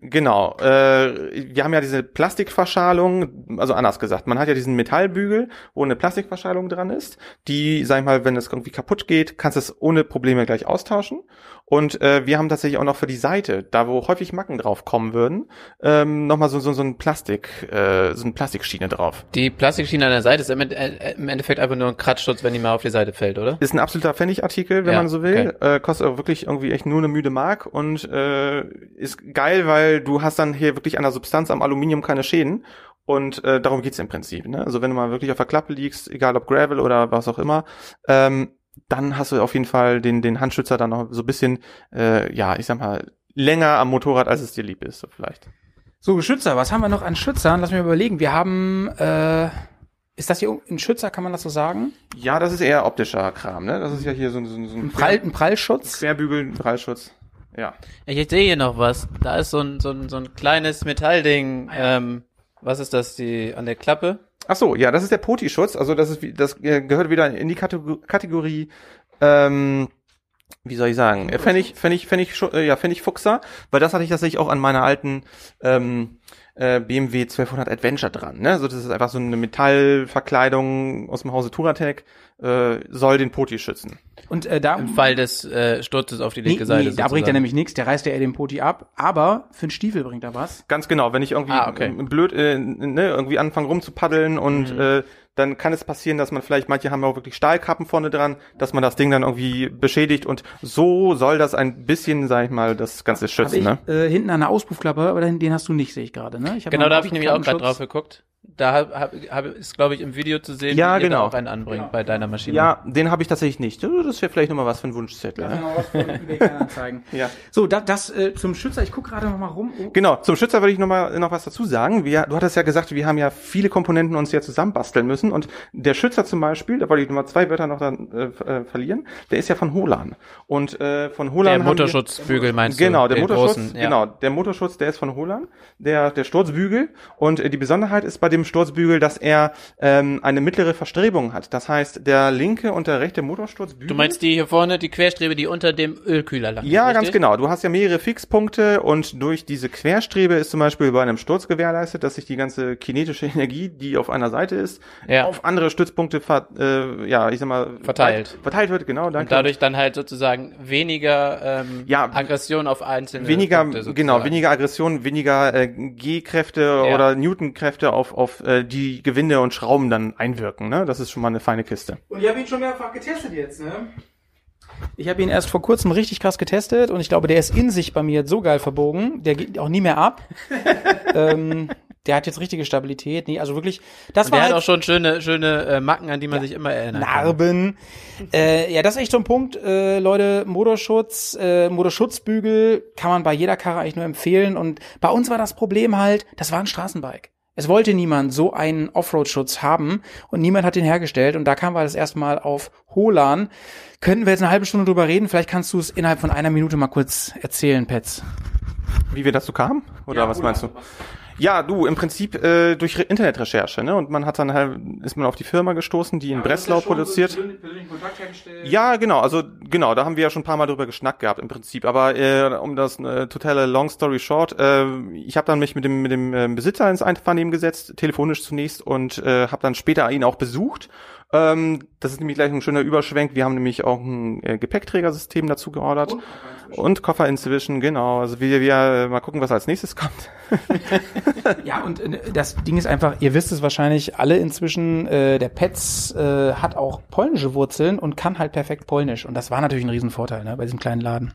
genau, äh, wir haben ja diese Plastikverschalung, also anders gesagt, man hat hat ja diesen Metallbügel, wo eine Plastikverschalung dran ist, die, sag ich mal, wenn es irgendwie kaputt geht, kannst du es ohne Probleme gleich austauschen. Und äh, wir haben tatsächlich auch noch für die Seite, da wo häufig Macken drauf kommen würden, ähm, nochmal so, so, so ein Plastik, äh, so eine Plastikschiene drauf. Die Plastikschiene an der Seite ist im, äh, im Endeffekt einfach nur ein Kratzschutz, wenn die mal auf die Seite fällt, oder? Ist ein absoluter Pfennigartikel, wenn ja, man so will. Okay. Äh, kostet auch wirklich irgendwie echt nur eine müde Mark und äh, ist geil, weil du hast dann hier wirklich an der Substanz am Aluminium keine Schäden und äh, darum geht's im Prinzip. Ne? Also wenn du mal wirklich auf der Klappe liegst, egal ob Gravel oder was auch immer, ähm, dann hast du auf jeden Fall den, den Handschützer dann noch so ein bisschen, äh, ja, ich sag mal, länger am Motorrad, als es dir lieb ist, so vielleicht. So, Schützer, was haben wir noch an Schützern? Lass mich überlegen. Wir haben, äh, ist das hier ein Schützer, kann man das so sagen? Ja, das ist eher optischer Kram, ne? Das ist ja hier so, so, so ein, ein, Prall, ein Prallschutz. Querbügel, ein Prallschutz. Ja. Ich sehe hier noch was. Da ist so ein, so ein, so ein kleines Metallding. Ah, ähm, was ist das, die an der Klappe? Ach so, ja, das ist der Poti-Schutz. Also das ist, das gehört wieder in die Kategorie, ähm, wie soll ich sagen, fände ich, fände ich, fände ich, äh, ja, fände ich Fuchser, weil das hatte ich tatsächlich auch an meiner alten ähm, äh, BMW 1200 Adventure dran. Ne? So, das ist einfach so eine Metallverkleidung aus dem Hause Turatec, äh, soll den Poti schützen. Und äh, da im Fall des äh, Sturzes auf die linke nee, Seite. Nee, da bringt er nämlich nichts, der reißt ja eher den Poti ab, aber für einen Stiefel bringt er was. Ganz genau, wenn ich irgendwie ah, okay. blöd äh, ne, irgendwie anfange rumzupaddeln und mhm. äh, dann kann es passieren, dass man vielleicht, manche haben auch wirklich Stahlkappen vorne dran, dass man das Ding dann irgendwie beschädigt und so soll das ein bisschen, sag ich mal, das Ganze schützen. Ich, ne? äh, hinten an der Auspuffklappe, aber den hast du nicht, sehe ich gerade. Ne? Ich genau, da habe ich nämlich auch gerade drauf geguckt da hab, hab, hab, ist, glaube ich, im Video zu sehen, ja, wie genau. auch einen anbringt genau. bei deiner Maschine. Ja, den habe ich tatsächlich nicht. Das wäre vielleicht nochmal was für ein Wunschzettel. Ja, genau, was für (laughs) ja. So, das, das äh, zum Schützer, ich gucke gerade nochmal rum. Oh. Genau, zum Schützer würde ich nochmal noch was dazu sagen. Wir, du hattest ja gesagt, wir haben ja viele Komponenten uns ja zusammenbasteln müssen und der Schützer zum Beispiel, da wollte ich nochmal zwei Wörter noch dann äh, äh, verlieren, der ist ja von Holan. Und äh, von Holan Der Motorschutzbügel meinst du? Genau, der Motorschutz, großen, ja. genau, der Motorschutz, der ist von Holan, der, der Sturzbügel und äh, die Besonderheit ist bei dem Sturzbügel, dass er ähm, eine mittlere Verstrebung hat. Das heißt, der linke und der rechte Motorsturzbügel. Du meinst die hier vorne, die Querstrebe, die unter dem Ölkühler lag? Ja, richtig? ganz genau. Du hast ja mehrere Fixpunkte und durch diese Querstrebe ist zum Beispiel bei einem Sturz gewährleistet, dass sich die ganze kinetische (laughs) Energie, die auf einer Seite ist, ja. auf andere Stützpunkte ver äh, ja, ich sag mal, verteilt. Verteilt wird, genau. Danke. Und dadurch dann halt sozusagen weniger ähm, ja, Aggression auf einzelne weniger, genau, weniger Aggression, weniger äh, G-Kräfte ja. oder Newton-Kräfte auf, auf äh, die Gewinde und Schrauben dann einwirken. Ne? Das ist schon mal eine feine Kiste. Und ich habe ihn schon mehrfach getestet jetzt. Ne? Ich habe ihn erst vor kurzem richtig krass getestet und ich glaube, der ist in sich bei mir so geil verbogen, der geht auch nie mehr ab. (laughs) ähm, der hat jetzt richtige Stabilität. Nee, also wirklich, das und war. Der halt, hat auch schon schöne, schöne äh, Macken, an die man ja, sich immer erinnert. Narben. Äh, ja, das ist echt so ein Punkt, äh, Leute, Motorschutz, äh, Motorschutzbügel kann man bei jeder Karre eigentlich nur empfehlen. Und bei uns war das Problem halt, das war ein Straßenbike. Es wollte niemand so einen Offroad-Schutz haben und niemand hat den hergestellt und da kamen wir das erste Mal auf Holan. Könnten wir jetzt eine halbe Stunde drüber reden? Vielleicht kannst du es innerhalb von einer Minute mal kurz erzählen, Pets. Wie wir dazu kamen? Oder ja, was Holan. meinst du? Ja, du, im Prinzip äh, durch Internetrecherche, ne? Und man hat dann halt, ist man auf die Firma gestoßen, die in ja, Breslau produziert. Ja, genau, also genau, da haben wir ja schon ein paar Mal drüber geschnackt gehabt im Prinzip. Aber äh, um das äh, totale Long Story Short, äh, ich habe dann mich mit dem mit dem äh, Besitzer ins Einvernehmen gesetzt, telefonisch zunächst und äh, habe dann später ihn auch besucht ähm, das ist nämlich gleich ein schöner Überschwenk. Wir haben nämlich auch ein äh, Gepäckträgersystem dazu geordert. Und, und Koffer inzwischen, genau. Also wir, wir äh, mal gucken, was als nächstes kommt. (laughs) ja, und äh, das Ding ist einfach, ihr wisst es wahrscheinlich alle inzwischen, äh, der Pets äh, hat auch polnische Wurzeln und kann halt perfekt Polnisch. Und das war natürlich ein Riesenvorteil ne, bei diesem kleinen Laden.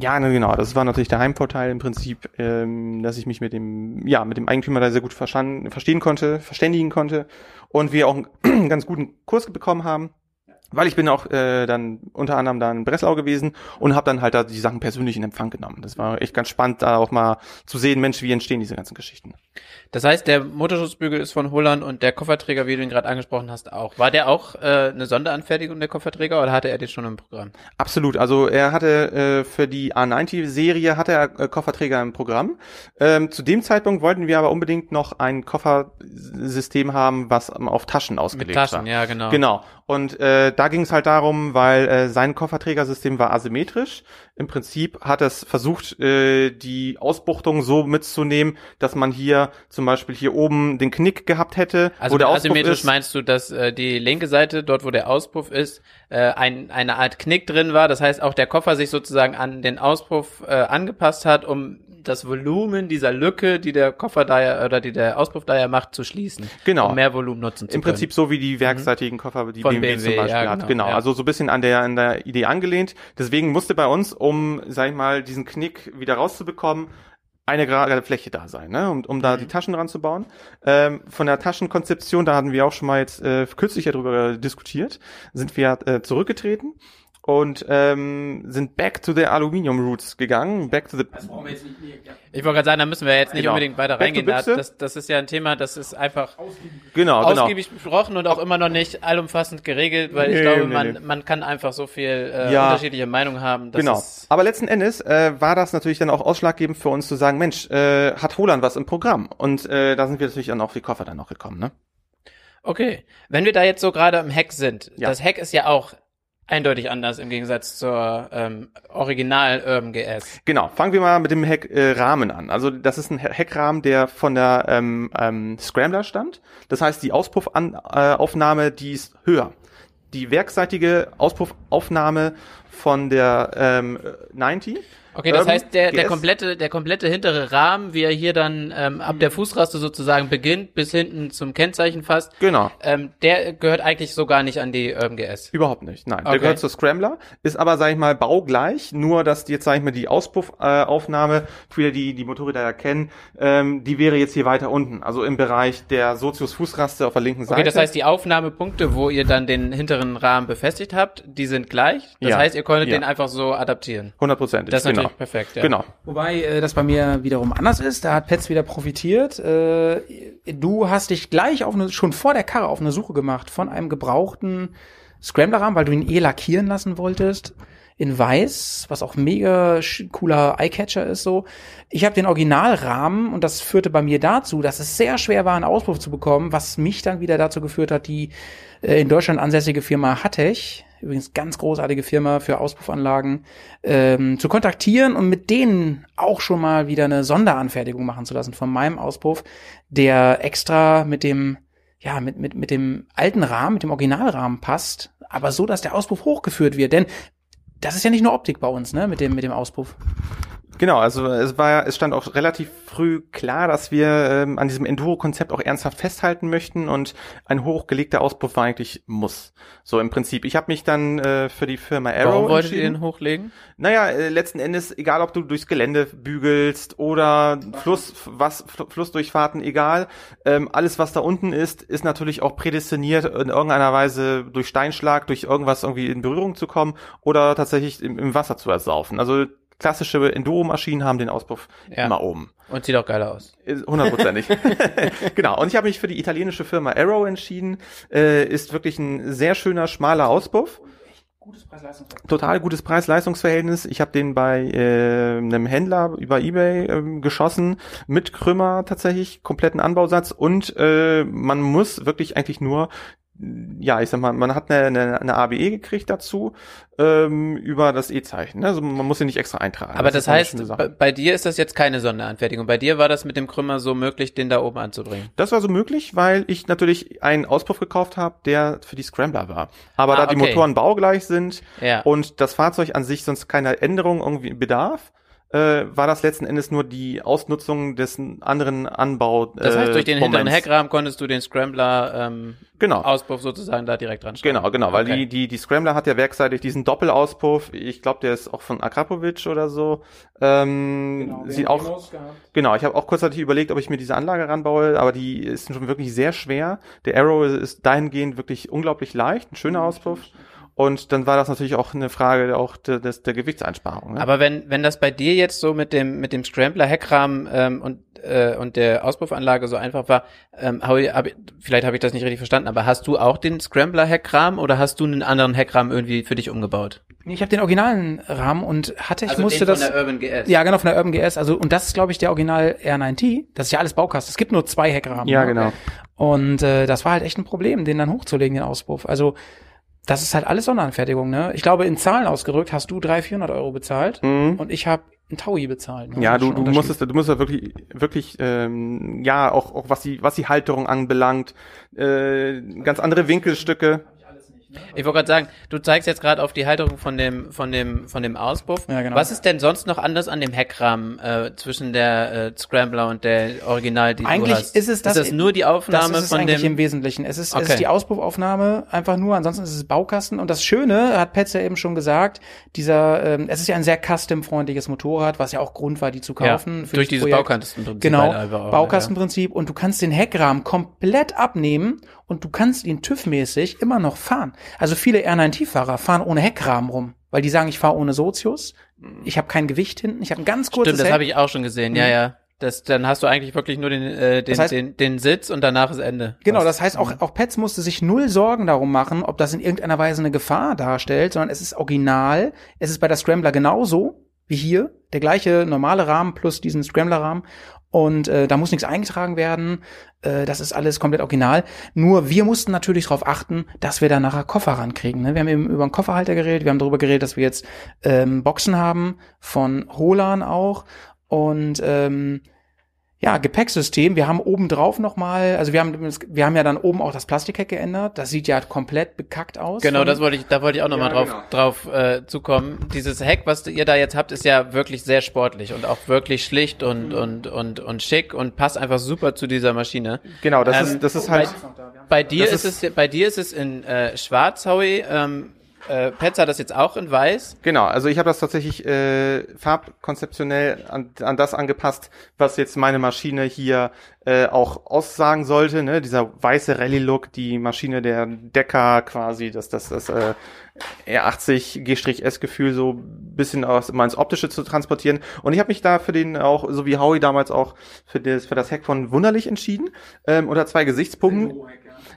Ja, ne, genau. Das war natürlich der Heimvorteil im Prinzip, ähm, dass ich mich mit dem, ja, mit dem Eigentümer da sehr gut verstanden, verstehen konnte, verständigen konnte und wir auch einen (clears throat) ganz guten Kurs bekommen haben weil ich bin auch äh, dann unter anderem da in Breslau gewesen und habe dann halt da die Sachen persönlich in Empfang genommen. Das war echt ganz spannend, da auch mal zu sehen, Mensch, wie entstehen diese ganzen Geschichten. Das heißt, der Motorschutzbügel ist von Holland und der Kofferträger, wie du ihn gerade angesprochen hast, auch. War der auch äh, eine Sonderanfertigung der Kofferträger oder hatte er den schon im Programm? Absolut. Also er hatte äh, für die A90-Serie hatte er äh, Kofferträger im Programm. Ähm, zu dem Zeitpunkt wollten wir aber unbedingt noch ein Koffersystem haben, was auf Taschen ausgelegt Mit Taschen, war. ja genau. Genau. Und äh, da ging es halt darum, weil äh, sein Kofferträgersystem war asymmetrisch. Im Prinzip hat es versucht, äh, die Ausbuchtung so mitzunehmen, dass man hier zum Beispiel hier oben den Knick gehabt hätte. Also asymmetrisch ist. meinst du, dass äh, die linke Seite, dort wo der Auspuff ist, äh, ein, eine Art Knick drin war. Das heißt, auch der Koffer sich sozusagen an den Auspuff äh, angepasst hat, um das Volumen dieser Lücke, die der Koffer da ja, oder die der Auspuff da ja macht, zu schließen. Genau. Um mehr Volumen nutzen zu Im können. Prinzip so wie die mhm. werkseitigen Koffer, die BMW, BMW zum Beispiel ja, hat. Genau, genau. Ja. also so ein bisschen an der, an der Idee angelehnt. Deswegen musste bei uns, um, sag ich mal, diesen Knick wieder rauszubekommen, eine gerade Fläche da sein, ne? um, um da mhm. die Taschen dran zu bauen. Ähm, von der Taschenkonzeption, da hatten wir auch schon mal jetzt äh, kürzlich ja drüber diskutiert, sind wir äh, zurückgetreten und ähm, sind back to the Aluminium Roots gegangen. Back to the. Das brauchen wir jetzt nicht, ja. Ich wollte gerade sagen, da müssen wir jetzt nicht genau. unbedingt weiter back reingehen. Das, das ist ja ein Thema, das ist einfach genau, genau. ausgiebig genau. besprochen und auch immer noch nicht allumfassend geregelt, weil nee, ich glaube, nee, man, nee. man kann einfach so viel äh, ja. unterschiedliche Meinungen haben. genau. Aber letzten Endes äh, war das natürlich dann auch ausschlaggebend für uns zu sagen, Mensch, äh, hat Holland was im Programm? Und äh, da sind wir natürlich dann auf die Koffer dann noch gekommen, ne? Okay, wenn wir da jetzt so gerade im Heck sind, ja. das Heck ist ja auch eindeutig anders im Gegensatz zur ähm, Original Urban GS. Genau, fangen wir mal mit dem Heckrahmen äh, an. Also das ist ein Heckrahmen, der von der ähm, ähm, Scrambler stammt. Das heißt, die Auspuffaufnahme, äh, die ist höher. Die werkseitige Auspuffaufnahme von der ähm, 90 Okay, das ähm, heißt, der, der komplette, der komplette hintere Rahmen, wie er hier dann ähm, ab der Fußraste sozusagen beginnt, bis hinten zum Kennzeichen fasst, genau. ähm, der gehört eigentlich so gar nicht an die Urban GS. Überhaupt nicht, nein. Okay. Der gehört zur Scrambler, ist aber, sag ich mal, baugleich, nur dass jetzt, sag ich mal, die Auspuffaufnahme, äh, für die die Motorräder erkennen, ähm, die wäre jetzt hier weiter unten, also im Bereich der Sozius-Fußraste auf der linken Seite. Okay, das heißt, die Aufnahmepunkte, wo ihr dann den hinteren Rahmen befestigt habt, die sind gleich. Das ja. heißt, ihr konntet ja. den einfach so adaptieren. Hundertprozentig, Das ist genau. perfekt, ja. Genau. Wobei äh, das bei mir wiederum anders ist. Da hat Pets wieder profitiert. Äh, du hast dich gleich auf eine, schon vor der Karre auf eine Suche gemacht von einem gebrauchten Scrambler-Rahmen, weil du ihn eh lackieren lassen wolltest in weiß, was auch mega cooler Eyecatcher ist so. Ich habe den Originalrahmen und das führte bei mir dazu, dass es sehr schwer war, einen Auspuff zu bekommen, was mich dann wieder dazu geführt hat, die äh, in Deutschland ansässige Firma Hattech, übrigens ganz großartige Firma für Auspuffanlagen, ähm, zu kontaktieren und mit denen auch schon mal wieder eine Sonderanfertigung machen zu lassen von meinem Auspuff, der extra mit dem ja, mit, mit, mit dem alten Rahmen, mit dem Originalrahmen passt, aber so, dass der Auspuff hochgeführt wird. Denn das ist ja nicht nur Optik bei uns, ne, mit dem, mit dem Auspuff. Genau, also es war, es stand auch relativ früh klar, dass wir ähm, an diesem Enduro-Konzept auch ernsthaft festhalten möchten und ein hochgelegter Auspuff war eigentlich muss. So im Prinzip. Ich habe mich dann äh, für die Firma Arrow Warum wolltet ihr den hochlegen? Naja, äh, letzten Endes, egal ob du durchs Gelände bügelst oder Fluss, was, Flussdurchfahrten, egal, ähm, alles was da unten ist, ist natürlich auch prädestiniert in irgendeiner Weise durch Steinschlag, durch irgendwas irgendwie in Berührung zu kommen oder tatsächlich im, im Wasser zu ersaufen. Also klassische Enduro-Maschinen haben den Auspuff ja. immer oben. Und sieht auch geiler aus. Hundertprozentig. (laughs) (laughs) genau. Und ich habe mich für die italienische Firma Arrow entschieden. Äh, ist wirklich ein sehr schöner, schmaler Auspuff. Gutes Preis-Leistungsverhältnis. Total gutes Preis-Leistungsverhältnis. Ich habe den bei äh, einem Händler über eBay äh, geschossen mit Krümmer tatsächlich kompletten Anbausatz und äh, man muss wirklich eigentlich nur ja, ich sag mal, man hat eine, eine, eine ABE gekriegt dazu ähm, über das E-Zeichen. Ne? Also man muss sie nicht extra eintragen. Aber das, das heißt, bei, bei, dir ist das jetzt keine Sonderanfertigung. Bei dir war das mit dem Krümmer so möglich, den da oben anzubringen? Das war so möglich, weil ich natürlich einen Auspuff gekauft habe, der für die Scrambler war. Aber ah, da die okay. Motoren baugleich sind ja. und das Fahrzeug an sich sonst keine Änderung irgendwie bedarf, äh, war das letzten Endes nur die Ausnutzung des anderen Anbau. Äh, das heißt, durch den Moments. hinteren Heckrahmen konntest du den Scrambler ähm, genau. Auspuff sozusagen da direkt dran Genau, genau, weil okay. die, die, die Scrambler hat ja werkseitig diesen Doppelauspuff. Ich glaube, der ist auch von Akrapovic oder so. Ähm, genau, sieht auch, genau, ich habe auch kurzzeitig überlegt, ob ich mir diese Anlage ranbaue, aber die ist schon wirklich sehr schwer. Der Arrow ist dahingehend wirklich unglaublich leicht, ein schöner Auspuff. Und dann war das natürlich auch eine Frage auch der, der, der Gewichtseinsparung. Ne? Aber wenn, wenn das bei dir jetzt so mit dem, mit dem Scrambler-Heckrahmen ähm, und, äh, und der Auspuffanlage so einfach war, ähm, hab ich, hab, vielleicht habe ich das nicht richtig verstanden, aber hast du auch den Scrambler-Heckrahmen oder hast du einen anderen Heckrahmen irgendwie für dich umgebaut? Ich habe den originalen Rahmen und hatte, ich also musste den das. Von der Urban GS. Ja, genau, von der Urban GS. Also, und das ist, glaube ich, der Original R9T. Das ist ja alles Baukasten. Es gibt nur zwei Heckrahmen. Ja, ne? genau. Und äh, das war halt echt ein Problem, den dann hochzulegen, den Auspuff. Also das ist halt alles Sonderanfertigung, ne? Ich glaube, in Zahlen ausgerückt hast du 300, 400 Euro bezahlt mhm. und ich habe ein Taui bezahlt. Ne? Ja, du, du musstest, du musst ja wirklich, wirklich, ähm, ja, auch, auch was die, was die Halterung anbelangt, äh, ganz andere Winkelstücke. Ich wollte gerade sagen, du zeigst jetzt gerade auf die Halterung von dem, von dem, von dem Auspuff. Ja, genau. Was ist denn sonst noch anders an dem Heckrahmen äh, zwischen der äh, Scrambler und der Original, die eigentlich du hast? ist es das, ist das nur die Aufnahme das ist es von eigentlich dem im Wesentlichen. Es ist, okay. es ist die Auspuffaufnahme einfach nur. Ansonsten ist es Baukasten. Und das Schöne hat Petz ja eben schon gesagt. Dieser, ähm, es ist ja ein sehr custom-freundliches Motorrad, was ja auch Grund war, die zu kaufen. Ja, durch dieses Baukastenprinzip. Genau, auch, Baukastenprinzip. Ja. Und du kannst den Heckrahmen komplett abnehmen und du kannst ihn TÜV-mäßig immer noch fahren. Also viele R9T-Fahrer fahren ohne Heckrahmen rum, weil die sagen, ich fahre ohne Sozius, ich habe kein Gewicht hinten, ich habe ein ganz kurzes Stimmt, das habe ich auch schon gesehen, ja, mhm. ja. Das, dann hast du eigentlich wirklich nur den, äh, den, das heißt, den, den Sitz und danach ist Ende. Genau, das heißt auch, auch Pets musste sich null Sorgen darum machen, ob das in irgendeiner Weise eine Gefahr darstellt, sondern es ist original. Es ist bei der Scrambler genauso wie hier. Der gleiche normale Rahmen plus diesen Scrambler-Rahmen. Und äh, da muss nichts eingetragen werden. Äh, das ist alles komplett original. Nur wir mussten natürlich darauf achten, dass wir da nachher Koffer rankriegen. Ne? Wir haben eben über einen Kofferhalter geredet. Wir haben darüber geredet, dass wir jetzt ähm, Boxen haben von Holan auch. Und ähm, ja, Gepäcksystem. Wir haben oben drauf nochmal, also wir haben, wir haben ja dann oben auch das Plastikheck geändert. Das sieht ja komplett bekackt aus. Genau, das wollte ich, da wollte ich auch nochmal ja, drauf, genau. drauf äh, zukommen. Dieses Heck, was ihr da jetzt habt, ist ja wirklich sehr sportlich und auch wirklich schlicht und, mhm. und, und, und schick und passt einfach super zu dieser Maschine. Genau, das ähm, ist, das ist halt. Bei, bei dir ist, ist, es, bei dir ist es in äh, Schwarz, Howie. Ähm, äh, Petz hat das jetzt auch in weiß. Genau, also ich habe das tatsächlich äh, farbkonzeptionell an, an das angepasst, was jetzt meine Maschine hier äh, auch aussagen sollte. Ne? Dieser weiße Rallye-Look, die Maschine der Decker quasi, das, das, das äh, R80 G-S-Gefühl so bisschen aus mal ins Optische zu transportieren. Und ich habe mich da für den auch, so wie Howie damals auch, für das, für das Heck von Wunderlich entschieden. Ähm, unter zwei Gesichtspunkten.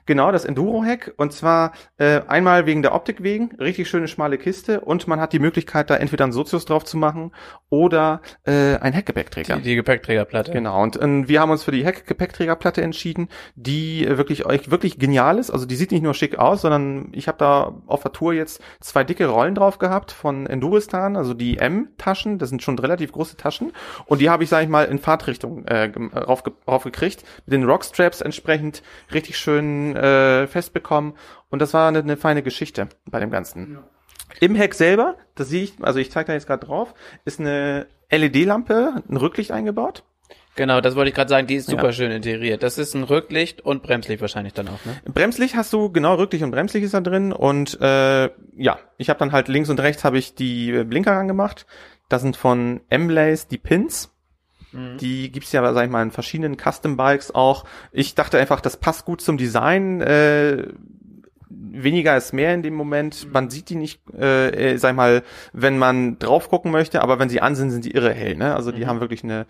Genau, das Enduro-Hack. Und zwar äh, einmal wegen der Optik wegen, richtig schöne schmale Kiste und man hat die Möglichkeit, da entweder einen Sozius drauf zu machen oder äh, ein Heckgepäckträger. Die, die Gepäckträgerplatte. Genau. Und äh, wir haben uns für die Heckgepäckträgerplatte entschieden, die äh, wirklich wirklich genial ist. Also die sieht nicht nur schick aus, sondern ich habe da auf der Tour jetzt zwei dicke Rollen drauf gehabt von Enduristan, also die M-Taschen. Das sind schon relativ große Taschen. Und die habe ich, sage ich mal, in Fahrtrichtung äh, rauf, raufgekriegt. Mit den Rockstraps entsprechend richtig schön äh, festbekommen. Und das war eine, eine feine Geschichte bei dem Ganzen. Ja. Im Heck selber, das sehe ich, also ich zeige da jetzt gerade drauf, ist eine LED-Lampe, ein Rücklicht eingebaut. Genau, das wollte ich gerade sagen, die ist super ja. schön integriert. Das ist ein Rücklicht und Bremslicht wahrscheinlich dann auch, ne? Bremslicht hast du, genau, Rücklicht und Bremslicht ist da drin und äh, ja, ich habe dann halt links und rechts habe ich die Blinker angemacht. Das sind von M-Lace die Pins. Mhm. Die gibt's ja, sag ich mal, in verschiedenen Custom Bikes auch. Ich dachte einfach, das passt gut zum Design. Äh, weniger ist mehr in dem Moment. Man sieht die nicht, äh, äh, sag ich mal, wenn man drauf gucken möchte, aber wenn sie an sind, sind die irre hell. Ne? Also die mhm. haben wirklich eine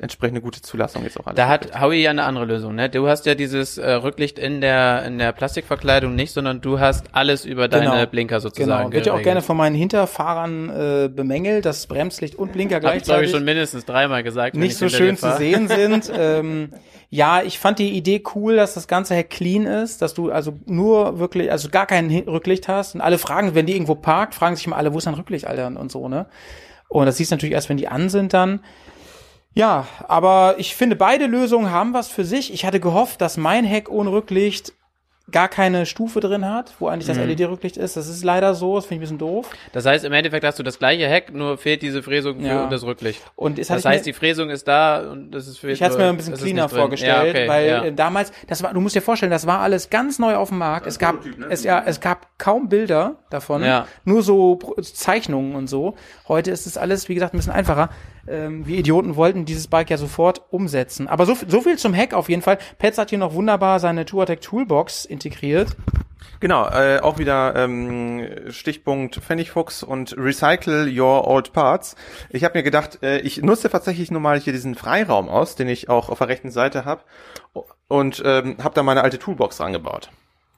entsprechende gute Zulassung jetzt auch. Da hat Howie ja eine andere Lösung. Ne? Du hast ja dieses äh, Rücklicht in der in der Plastikverkleidung nicht, sondern du hast alles über deine genau. Blinker sozusagen. Genau. Wird ja auch gerne von meinen Hinterfahrern äh, bemängelt, dass Bremslicht und Blinker gleichzeitig. Hab ich, ich schon mindestens dreimal gesagt. Nicht so schön zu sehen (laughs) sind. ähm, ja, ich fand die Idee cool, dass das ganze Heck clean ist, dass du also nur wirklich, also gar kein Rücklicht hast. Und alle fragen, wenn die irgendwo parkt, fragen sich immer alle, wo ist dein Rücklicht, Alter, und so, ne? Und das siehst du natürlich erst, wenn die an sind dann. Ja, aber ich finde, beide Lösungen haben was für sich. Ich hatte gehofft, dass mein Heck ohne Rücklicht gar keine Stufe drin hat, wo eigentlich das mhm. LED-Rücklicht ist. Das ist leider so, das finde ich ein bisschen doof. Das heißt, im Endeffekt hast du das gleiche Heck, nur fehlt diese Fräsung für ja. das Rücklicht. Und das heißt, mir, die Fräsung ist da und das ist für Ich hatte es mir ein bisschen cleaner vorgestellt, ja, okay, weil ja. Äh, damals, das war, du musst dir vorstellen, das war alles ganz neu auf dem Markt. Es gab, ne? es, ja, es gab kaum Bilder davon, ja. nur so Zeichnungen und so. Heute ist es alles, wie gesagt, ein bisschen einfacher ähm, wir Idioten wollten dieses Bike ja sofort umsetzen. Aber so, so viel zum Hack auf jeden Fall. Petz hat hier noch wunderbar seine Touratec Toolbox integriert. Genau, äh, auch wieder ähm, Stichpunkt Pfennigfuchs und Recycle Your Old Parts. Ich habe mir gedacht, äh, ich nutze tatsächlich nur mal hier diesen Freiraum aus, den ich auch auf der rechten Seite habe und ähm, habe da meine alte Toolbox angebaut.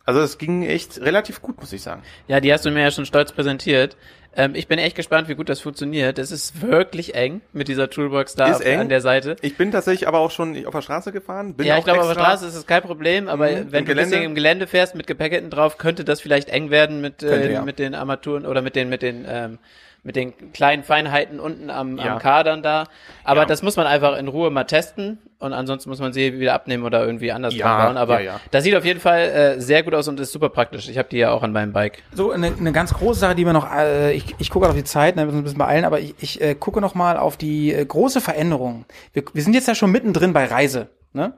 Also es ging echt relativ gut, muss ich sagen. Ja, die hast du mir ja schon stolz präsentiert. Ähm, ich bin echt gespannt, wie gut das funktioniert. Es ist wirklich eng mit dieser Toolbox da eng. an der Seite. Ich bin tatsächlich aber auch schon auf der Straße gefahren. Bin ja, ich glaube, auf der Straße ist es kein Problem, aber mhm, wenn du ein bisschen im Gelände fährst mit Gepäck hinten drauf, könnte das vielleicht eng werden mit, äh, könnte, äh, ja. mit den Armaturen oder mit den, mit den ähm, mit den kleinen Feinheiten unten am, ja. am Kadern da. Aber ja. das muss man einfach in Ruhe mal testen und ansonsten muss man sie wieder abnehmen oder irgendwie anders ja, bauen. Aber ja, das sieht auf jeden Fall äh, sehr gut aus und ist super praktisch. Ich habe die ja auch an meinem Bike. So, eine, eine ganz große Sache, die mir noch, äh, ich, ich gucke auf die Zeit, ne, wir müssen ein bisschen beeilen, aber ich, ich äh, gucke noch mal auf die äh, große Veränderung. Wir, wir sind jetzt ja schon mittendrin bei Reise, ne?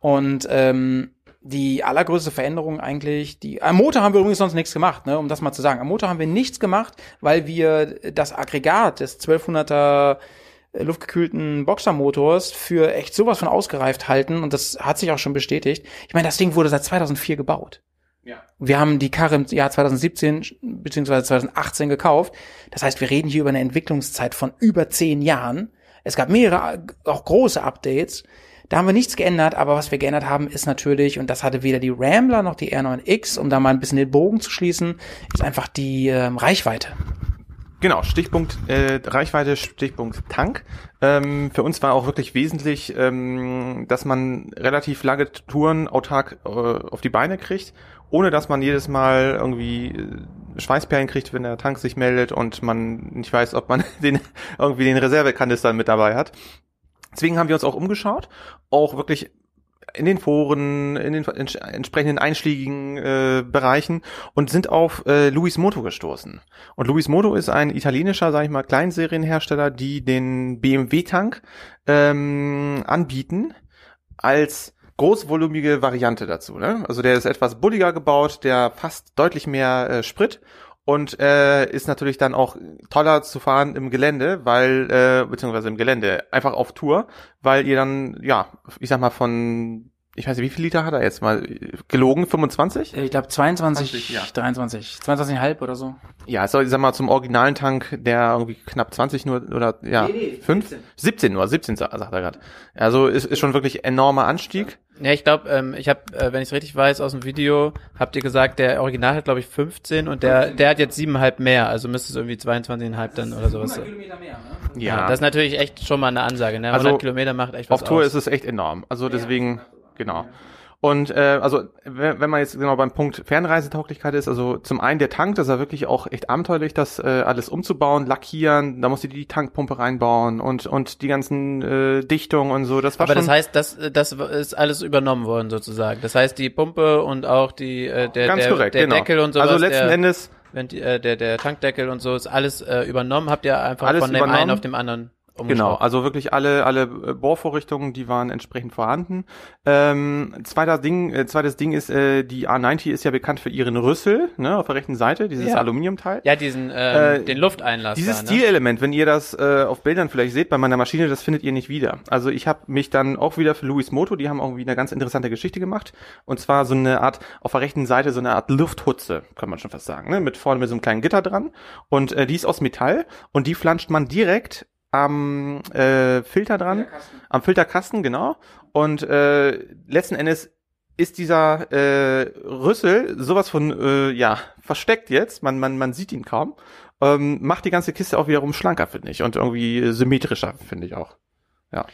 Und ähm, die allergrößte Veränderung eigentlich, die am Motor haben wir übrigens sonst nichts gemacht, ne, um das mal zu sagen. Am Motor haben wir nichts gemacht, weil wir das Aggregat des 1200er äh, luftgekühlten Boxermotors für echt sowas von ausgereift halten und das hat sich auch schon bestätigt. Ich meine, das Ding wurde seit 2004 gebaut. Ja. Wir haben die Karre im Jahr 2017 beziehungsweise 2018 gekauft. Das heißt, wir reden hier über eine Entwicklungszeit von über zehn Jahren. Es gab mehrere, auch große Updates. Da haben wir nichts geändert, aber was wir geändert haben, ist natürlich, und das hatte weder die Rambler noch die R9X, um da mal ein bisschen den Bogen zu schließen, ist einfach die ähm, Reichweite. Genau, Stichpunkt äh, Reichweite, Stichpunkt Tank. Ähm, für uns war auch wirklich wesentlich, ähm, dass man relativ lange Touren autark äh, auf die Beine kriegt, ohne dass man jedes Mal irgendwie äh, Schweißperlen kriegt, wenn der Tank sich meldet und man nicht weiß, ob man (laughs) den irgendwie den Reservekanister mit dabei hat. Deswegen haben wir uns auch umgeschaut, auch wirklich in den Foren, in den ents entsprechenden einschlägigen äh, Bereichen und sind auf äh, Luis Moto gestoßen. Und Luis Moto ist ein italienischer, sage ich mal, Kleinserienhersteller, die den BMW-Tank ähm, anbieten als großvolumige Variante dazu. Ne? Also der ist etwas bulliger gebaut, der fasst deutlich mehr äh, Sprit und äh, ist natürlich dann auch toller zu fahren im Gelände, weil äh, beziehungsweise im Gelände einfach auf Tour, weil ihr dann ja, ich sag mal von ich weiß nicht, wie viel Liter hat er jetzt mal gelogen? 25? Ich glaube 22, 20, ja. 23, 22,5 oder so. Ja, so, ich sag mal zum originalen Tank, der irgendwie knapp 20 nur oder ja, nee, nee, 5? 17. 17 nur, 17 sagt er gerade. Also ist, ist schon wirklich enormer Anstieg. Ja, ich glaube, ähm, ich habe, äh, wenn ich es richtig weiß, aus dem Video, habt ihr gesagt, der Original hat glaube ich 15 und der 15. der hat jetzt 7,5 mehr, also müsste es irgendwie 22,5 dann oder sowas. 100 Kilometer mehr, ne? Ja. ja. Das ist natürlich echt schon mal eine Ansage, ne? 100 also, Kilometer macht echt was Auf Tour aus. ist es echt enorm. Also deswegen ja. Genau. Und äh, also wenn man jetzt genau beim Punkt Fernreisetauglichkeit ist, also zum einen der Tank, das ist ja wirklich auch echt abenteuerlich, das äh, alles umzubauen, lackieren, da musst du die Tankpumpe reinbauen und und die ganzen äh, Dichtungen und so. Das war Aber schon das heißt, das das ist alles übernommen worden sozusagen. Das heißt, die Pumpe und auch die äh, der Ganz der, korrekt, der genau. Deckel und so. Also letzten der, Endes wenn die, äh, der der Tankdeckel und so ist alles äh, übernommen, habt ihr einfach von dem einen auf dem anderen Genau, also wirklich alle alle äh, Bohrvorrichtungen, die waren entsprechend vorhanden. Ähm, zweiter Ding, äh, zweites Ding ist, äh, die A90 ist ja bekannt für ihren Rüssel, ne, auf der rechten Seite, dieses ja. Aluminiumteil. Ja, diesen äh, äh, den Lufteinlass. Dieses da, ne? Stilelement, wenn ihr das äh, auf Bildern vielleicht seht bei meiner Maschine, das findet ihr nicht wieder. Also ich habe mich dann auch wieder für Louis Moto, die haben irgendwie eine ganz interessante Geschichte gemacht und zwar so eine Art auf der rechten Seite so eine Art Lufthutze, kann man schon fast sagen, ne, mit vorne mit so einem kleinen Gitter dran und äh, die ist aus Metall und die flanscht man direkt am äh, Filter dran, Filterkasten. am Filterkasten, genau. Und äh, letzten Endes ist dieser äh, Rüssel sowas von äh, ja versteckt jetzt, man man man sieht ihn kaum, ähm, macht die ganze Kiste auch wiederum schlanker finde ich und irgendwie symmetrischer finde ich auch. Ja.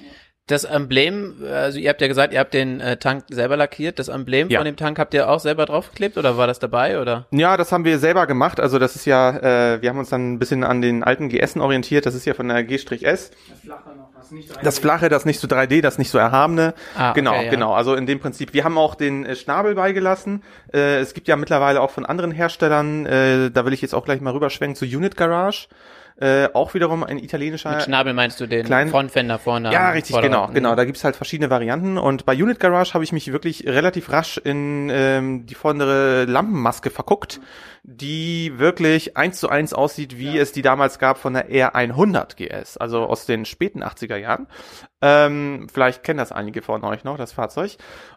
Das Emblem, also ihr habt ja gesagt, ihr habt den äh, Tank selber lackiert. Das Emblem ja. von dem Tank habt ihr auch selber draufgeklebt oder war das dabei oder? Ja, das haben wir selber gemacht. Also das ist ja, äh, wir haben uns dann ein bisschen an den alten GS orientiert. Das ist ja von der G-S. Das flache noch, das nicht 3D. Das flache, das nicht so 3D, das nicht so erhabene. Ah, genau, okay, ja. genau. Also in dem Prinzip. Wir haben auch den äh, Schnabel beigelassen. Äh, es gibt ja mittlerweile auch von anderen Herstellern, äh, da will ich jetzt auch gleich mal rüberschwenken zu Unit Garage. Äh, auch wiederum ein italienischer. Mit Schnabel meinst du den kleinen, Frontfender vorne? Ja, richtig, Vorderrand. genau, genau. Da gibt's halt verschiedene Varianten. Und bei Unit Garage habe ich mich wirklich relativ rasch in ähm, die vordere Lampenmaske verguckt, die wirklich eins zu eins aussieht, wie ja. es die damals gab von der R100 GS, also aus den späten 80er Jahren. Ähm, vielleicht kennen das einige von euch noch, das Fahrzeug.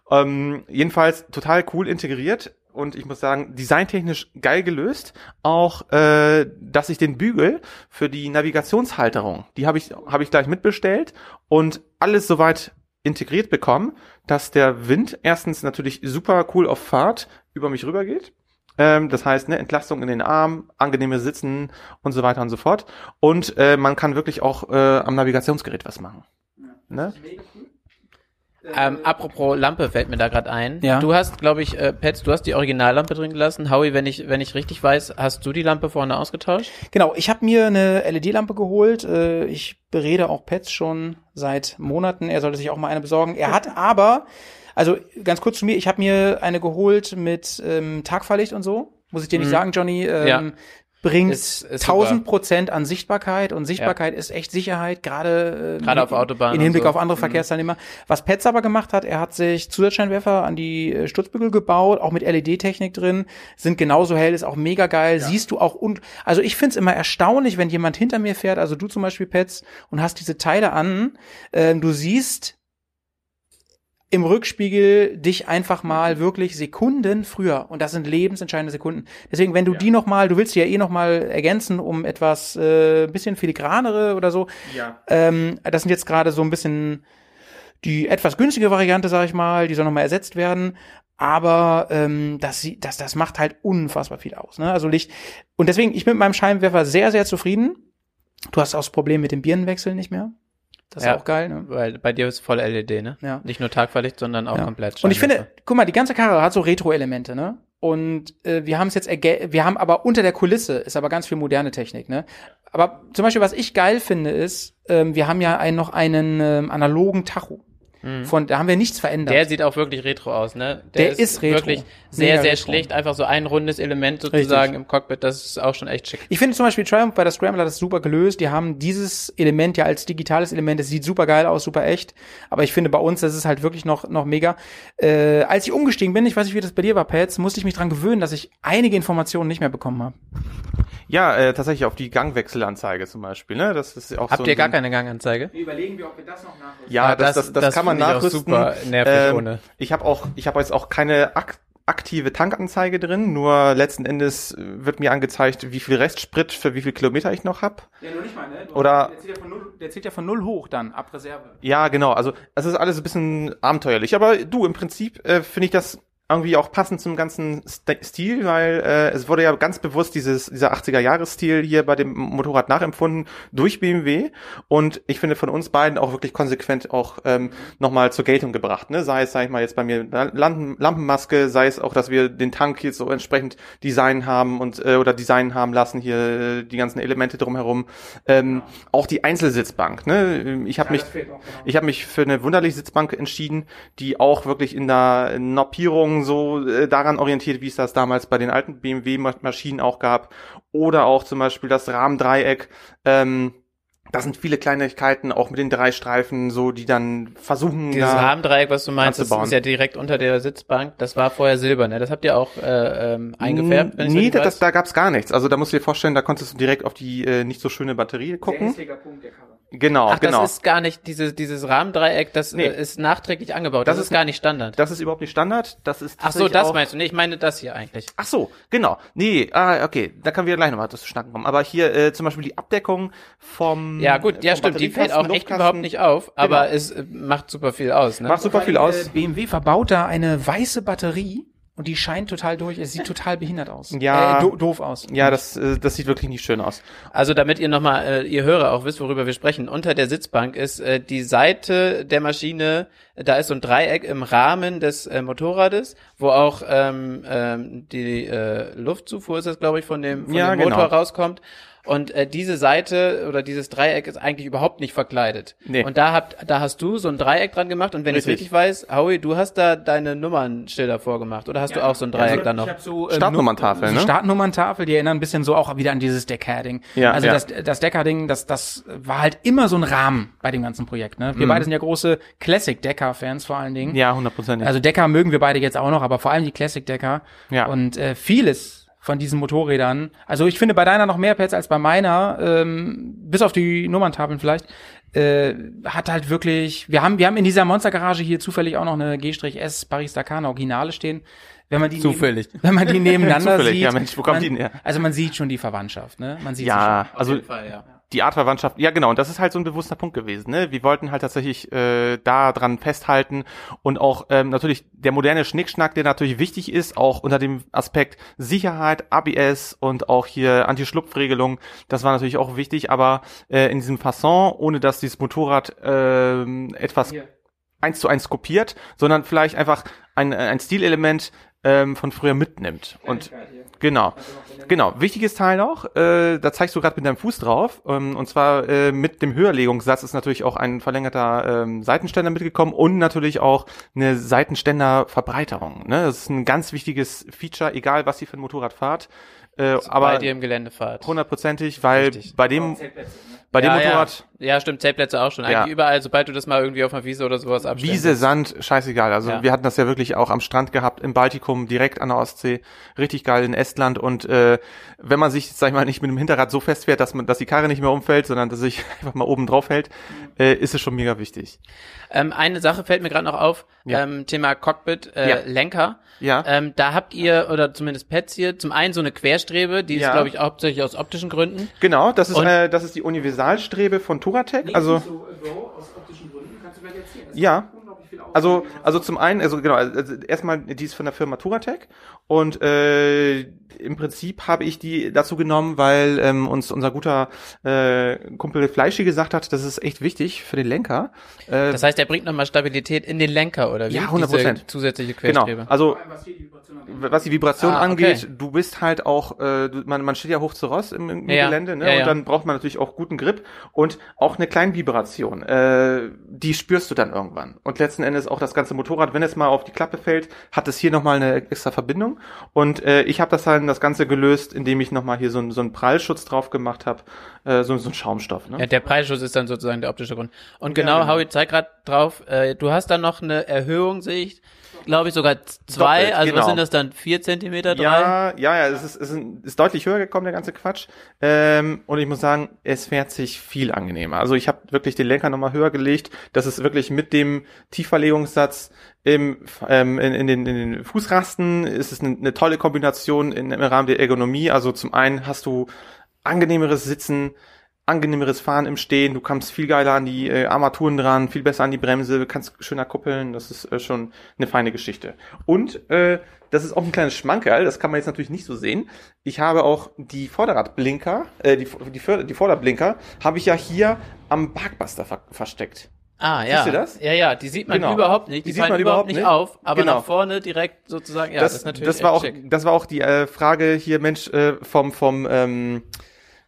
Ähm, jedenfalls total cool integriert und ich muss sagen, designtechnisch geil gelöst. Auch, äh, dass ich den Bügel für die Navigationshalterung, die habe ich, hab ich gleich mitbestellt und alles soweit integriert bekommen, dass der Wind erstens natürlich super cool auf Fahrt über mich rübergeht. Ähm, das heißt, ne, Entlastung in den Arm, angenehme Sitzen und so weiter und so fort. Und äh, man kann wirklich auch äh, am Navigationsgerät was machen. Ja, ne? Ähm, apropos Lampe fällt mir da gerade ein. Ja. Du hast, glaube ich, äh, Pets, du hast die Originallampe drin gelassen. Howie, wenn ich, wenn ich richtig weiß, hast du die Lampe vorne ausgetauscht? Genau, ich habe mir eine LED-Lampe geholt. Äh, ich berede auch Pets schon seit Monaten. Er sollte sich auch mal eine besorgen. Er hat aber, also ganz kurz zu mir, ich habe mir eine geholt mit ähm, Tagfahrlicht und so. Muss ich dir nicht mhm. sagen, Johnny. Ähm, ja bringt ist, ist 1000 Prozent an Sichtbarkeit und Sichtbarkeit ja. ist echt Sicherheit, gerade äh, gerade auf Autobahnen in Hinblick so. auf andere mhm. Verkehrsteilnehmer. Was Petz aber gemacht hat, er hat sich Zusatzscheinwerfer an die äh, Stutzbügel gebaut, auch mit LED-Technik drin, sind genauso hell, ist auch mega geil. Ja. Siehst du auch und also ich find's immer erstaunlich, wenn jemand hinter mir fährt, also du zum Beispiel Petz und hast diese Teile an, äh, du siehst im Rückspiegel dich einfach mal wirklich Sekunden früher und das sind lebensentscheidende Sekunden. Deswegen, wenn du ja. die noch mal, du willst die ja eh noch mal ergänzen um etwas äh, bisschen filigranere oder so. Ja. Ähm, das sind jetzt gerade so ein bisschen die etwas günstige Variante, sag ich mal, die soll noch mal ersetzt werden. Aber ähm, das, das, das macht halt unfassbar viel aus. Ne? Also Licht. Und deswegen, ich bin mit meinem Scheinwerfer sehr, sehr zufrieden. Du hast auch das Problem mit dem Birnenwechsel nicht mehr. Das ja, ist auch geil, ne? Weil bei dir ist voll LED, ne? Ja. Nicht nur Tagverlicht, sondern auch ja. komplett. Und ich finde, guck mal, die ganze Karre hat so Retro-Elemente, ne? Und äh, wir haben es jetzt, wir haben aber unter der Kulisse ist aber ganz viel moderne Technik, ne? Aber zum Beispiel, was ich geil finde, ist, ähm, wir haben ja einen, noch einen ähm, analogen Tacho. Mhm. Von, da haben wir nichts verändert. Der sieht auch wirklich retro aus, ne? Der, der ist, ist retro. wirklich sehr, Mega sehr retro. schlicht. Einfach so ein rundes Element sozusagen Richtig. im Cockpit. Das ist auch schon echt schick. Ich finde zum Beispiel Triumph bei der Scrambler das super gelöst. Die haben dieses Element ja als digitales Element. Das sieht super geil aus, super echt. Aber ich finde bei uns, das ist halt wirklich noch, noch mega. Äh, als ich umgestiegen bin, ich weiß nicht, wie das bei dir war, Pets, musste ich mich dran gewöhnen, dass ich einige Informationen nicht mehr bekommen habe. Ja, äh, tatsächlich auf die Gangwechselanzeige zum Beispiel. Ne? Das ist auch Habt so ihr gar keine Ganganzeige? Wir überlegen wir, ob wir das noch nachrüsten. Ja, das, das, das, das kann man nachrüsten. super nervig ähm, ohne. Ich habe auch, ich habe jetzt auch keine ak aktive Tankanzeige drin, nur letzten Endes wird mir angezeigt, wie viel Restsprit für wie viel Kilometer ich noch hab. Ja, nur nicht mal, ne? Du Oder der zählt, ja von null, der zählt ja von null hoch dann, ab Reserve. Ja, genau. Also es ist alles ein bisschen abenteuerlich. Aber du, im Prinzip äh, finde ich das irgendwie auch passend zum ganzen Stil, weil äh, es wurde ja ganz bewusst dieses dieser 80er Jahres Stil hier bei dem Motorrad nachempfunden durch BMW und ich finde von uns beiden auch wirklich konsequent auch ähm, nochmal zur Geltung gebracht, ne? Sei es sag ich mal jetzt bei mir Lampen, Lampenmaske, sei es auch, dass wir den Tank jetzt so entsprechend Design haben und äh, oder Design haben lassen hier äh, die ganzen Elemente drumherum, ähm, auch die Einzelsitzbank, ne? Ich habe ja, mich genau. ich habe mich für eine wunderliche Sitzbank entschieden, die auch wirklich in der Noppierung so äh, daran orientiert, wie es das damals bei den alten BMW-Maschinen auch gab. Oder auch zum Beispiel das Rahmendreieck. Ähm, da sind viele Kleinigkeiten, auch mit den drei Streifen, so die dann versuchen. Dieses da Rahmendreieck, was du meinst, das ist ja direkt unter der Sitzbank. Das war vorher silber, ne? Das habt ihr auch äh, ähm, eingefärbt? Wenn nee, das, da gab's gar nichts. Also da musst du dir vorstellen, da konntest du direkt auf die äh, nicht so schöne Batterie gucken. Der Punkt der Cover. Genau, Ach, genau. das ist gar nicht dieses dieses Rahmendreieck, das nee. äh, ist nachträglich angebaut. Das, das ist gar nicht Standard. Das ist überhaupt nicht Standard. Das ist Ach so, das meinst du? Nee, ich meine das hier eigentlich. Ach so, genau. Nee, ah, okay, da können wir gleich nochmal zu schnacken kommen. Aber hier äh, zum Beispiel die Abdeckung vom Ja gut, ja stimmt, die fällt auch echt überhaupt nicht auf, aber genau. es äh, macht super viel aus. Ne? Macht super viel aus. Äh, BMW verbaut da eine weiße Batterie und die scheint total durch. Es sieht total behindert aus. Ja. Äh, do doof aus. Ja, das, äh, das sieht wirklich nicht schön aus. Also damit ihr nochmal, äh, ihr Hörer auch wisst, worüber wir sprechen. Unter der Sitzbank ist äh, die Seite der Maschine, da ist so ein Dreieck im Rahmen des äh, Motorrades, wo auch ähm, ähm, die äh, Luftzufuhr ist das, glaube ich, von dem, von ja, dem Motor genau. rauskommt. Und äh, diese Seite oder dieses Dreieck ist eigentlich überhaupt nicht verkleidet. Nee. Und da habt, da hast du so ein Dreieck dran gemacht und wenn ich richtig weiß, Howie, du hast da deine Nummernschilder vorgemacht oder hast ja. du auch so ein Dreieck also, da noch? Ich hab so, äh, Startnummerntafeln, ne? Startnummerntafel, die erinnern ein bisschen so auch wieder an dieses Decker-Ding. Ja, also ja. das, das Decker-Ding, das, das war halt immer so ein Rahmen bei dem ganzen Projekt. Ne? Wir mhm. beide sind ja große Classic-Decker-Fans vor allen Dingen. Ja, hundertprozentig. Also Decker mögen wir beide jetzt auch noch, aber vor allem die Classic-Decker. Ja. Und äh, vieles von diesen Motorrädern. Also ich finde bei deiner noch mehr Pads als bei meiner, ähm, bis auf die Nummerntafeln vielleicht, äh, hat halt wirklich, wir haben, wir haben in dieser Monstergarage hier zufällig auch noch eine G-S Paris Dakar Originale stehen. Wenn man die zufällig, neben, (laughs) wenn man die nebeneinander (laughs) zufällig, sieht, ja Mensch, wo kommt man, die her? Also man sieht schon die Verwandtschaft, ne? Man sieht ja, also Fall, ja die Artverwandtschaft, ja genau, und das ist halt so ein bewusster Punkt gewesen. Ne? Wir wollten halt tatsächlich äh, da dran festhalten und auch ähm, natürlich der moderne Schnickschnack, der natürlich wichtig ist, auch unter dem Aspekt Sicherheit, ABS und auch hier Anti-Schlupfregelung, das war natürlich auch wichtig, aber äh, in diesem Fasson, ohne dass dieses Motorrad äh, etwas eins zu eins kopiert, sondern vielleicht einfach ein, ein Stilelement ähm, von früher mitnimmt. Und genau, genau. Wichtiges Teil noch, äh, da zeigst du gerade mit deinem Fuß drauf. Ähm, und zwar äh, mit dem Höherlegungssatz ist natürlich auch ein verlängerter ähm, Seitenständer mitgekommen und natürlich auch eine Seitenständerverbreiterung. Ne? Das ist ein ganz wichtiges Feature, egal was ihr für ein Motorrad fahrt. Äh, also aber bei dir im Gelände fahrt. Hundertprozentig, weil Richtig. bei dem bei dem ja, Motorrad. Ja. ja, stimmt, Zeltplätze auch schon. Eigentlich ja. überall, sobald du das mal irgendwie auf einer Wiese oder sowas abstellst. Wiese, Sand, scheißegal. Also wir hatten das ja wirklich auch am Strand gehabt, im Baltikum, direkt an der Ostsee. Richtig geil in Estland. Und äh, wenn man sich, sag ich mal, nicht mit dem Hinterrad so festfährt, dass man, dass die Karre nicht mehr umfällt, sondern dass sich (laughs) einfach mal oben drauf hält, äh, ist es schon mega wichtig. Ähm, eine Sache fällt mir gerade noch auf, ähm, Thema Cockpit, äh. Lenker. Ja. Ähm, da habt ihr, oder zumindest Pets hier, zum einen so eine Querstrebe, die ist, glaube ich, hauptsächlich aus optischen Gründen. Genau, das ist, äh, das ist die Universalstrebe von Turatec. Nee, also, so, so, aus optischen Gründen. Kannst du vielleicht erzählen? ja. Also, also zum einen, also genau, also erstmal, die ist von der Firma Turatec und äh, im Prinzip habe ich die dazu genommen, weil ähm, uns unser guter äh, Kumpel Fleischi gesagt hat, das ist echt wichtig für den Lenker. Äh, das heißt, er bringt nochmal Stabilität in den Lenker, oder wie? Ja, 100 Prozent. Zusätzliche Querstrebe. Genau, also was die Vibration ah, angeht, okay. du bist halt auch, äh, man, man steht ja hoch zu Ross im, im ja, Gelände, ne? Ja, ja. und dann braucht man natürlich auch guten Grip und auch eine kleine Vibration. Äh, die spürst du dann irgendwann. Und letzten Endes auch das ganze Motorrad, wenn es mal auf die Klappe fällt, hat es hier nochmal eine extra Verbindung. Und äh, ich habe das dann das Ganze gelöst, indem ich nochmal hier so, so einen Prallschutz drauf gemacht habe, äh, so, so ein Schaumstoff. Ne? Ja, der Prallschutz ist dann sozusagen der optische Grund. Und genau, ja, genau. Howie, zeig gerade drauf, äh, du hast dann noch eine Erhöhung, sehe ich, glaube ich, sogar zwei. Doppelt, also genau. was sind das dann? Vier Zentimeter, drei? Ja, ja, ja, es ist, es ist deutlich höher gekommen, der ganze Quatsch. Ähm, und ich muss sagen, es fährt sich viel angenehmer. Also ich habe wirklich den Lenker nochmal höher gelegt. Das ist wirklich mit dem Tiefverlegungssatz im, ähm, in, in, den, in den Fußrasten ist es eine, eine tolle Kombination in, im Rahmen der Ergonomie. Also zum einen hast du angenehmeres Sitzen, angenehmeres Fahren im Stehen, du kommst viel geiler an die äh, Armaturen dran, viel besser an die Bremse, kannst schöner kuppeln, das ist äh, schon eine feine Geschichte. Und äh, das ist auch ein kleines Schmankerl, das kann man jetzt natürlich nicht so sehen. Ich habe auch die Vorderradblinker, äh, die, die, die Vorderblinker, habe ich ja hier am Parkbuster ver versteckt. Ah, ja. Siehst du das? Ja, ja, die sieht man genau. überhaupt nicht. Die, die sieht man überhaupt nicht auf, aber genau. nach vorne direkt sozusagen, ja, das, das ist natürlich das war auch, schick. Das war auch die äh, Frage hier, Mensch, äh, vom, vom, ähm,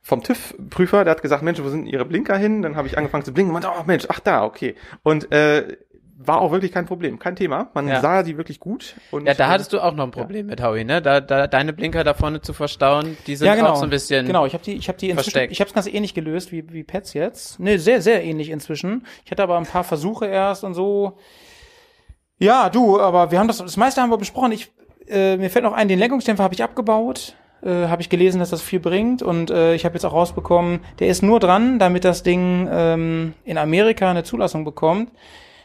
vom TÜV-Prüfer, der hat gesagt, Mensch, wo sind Ihre Blinker hin? Dann habe ich angefangen zu blinken und meinte, oh Mensch, ach da, okay. Und äh, war auch wirklich kein Problem, kein Thema. Man ja. sah sie wirklich gut. Und, ja, da hattest du auch noch ein Problem ja. mit Howie, ne? Da, da deine Blinker da vorne zu verstauen, die sind ja, genau. auch so ein bisschen Genau, ich habe die, ich habe die inzwischen, versteckt. ich habe es ganz ähnlich gelöst wie wie Pets jetzt. Ne, sehr sehr ähnlich inzwischen. Ich hatte aber ein paar Versuche erst und so. Ja, du, aber wir haben das, das meiste haben wir besprochen. Ich, äh, mir fällt noch ein, den Lenkungsdämpfer habe ich abgebaut äh, habe ich gelesen, dass das viel bringt und äh, ich habe jetzt auch rausbekommen, der ist nur dran, damit das Ding ähm, in Amerika eine Zulassung bekommt.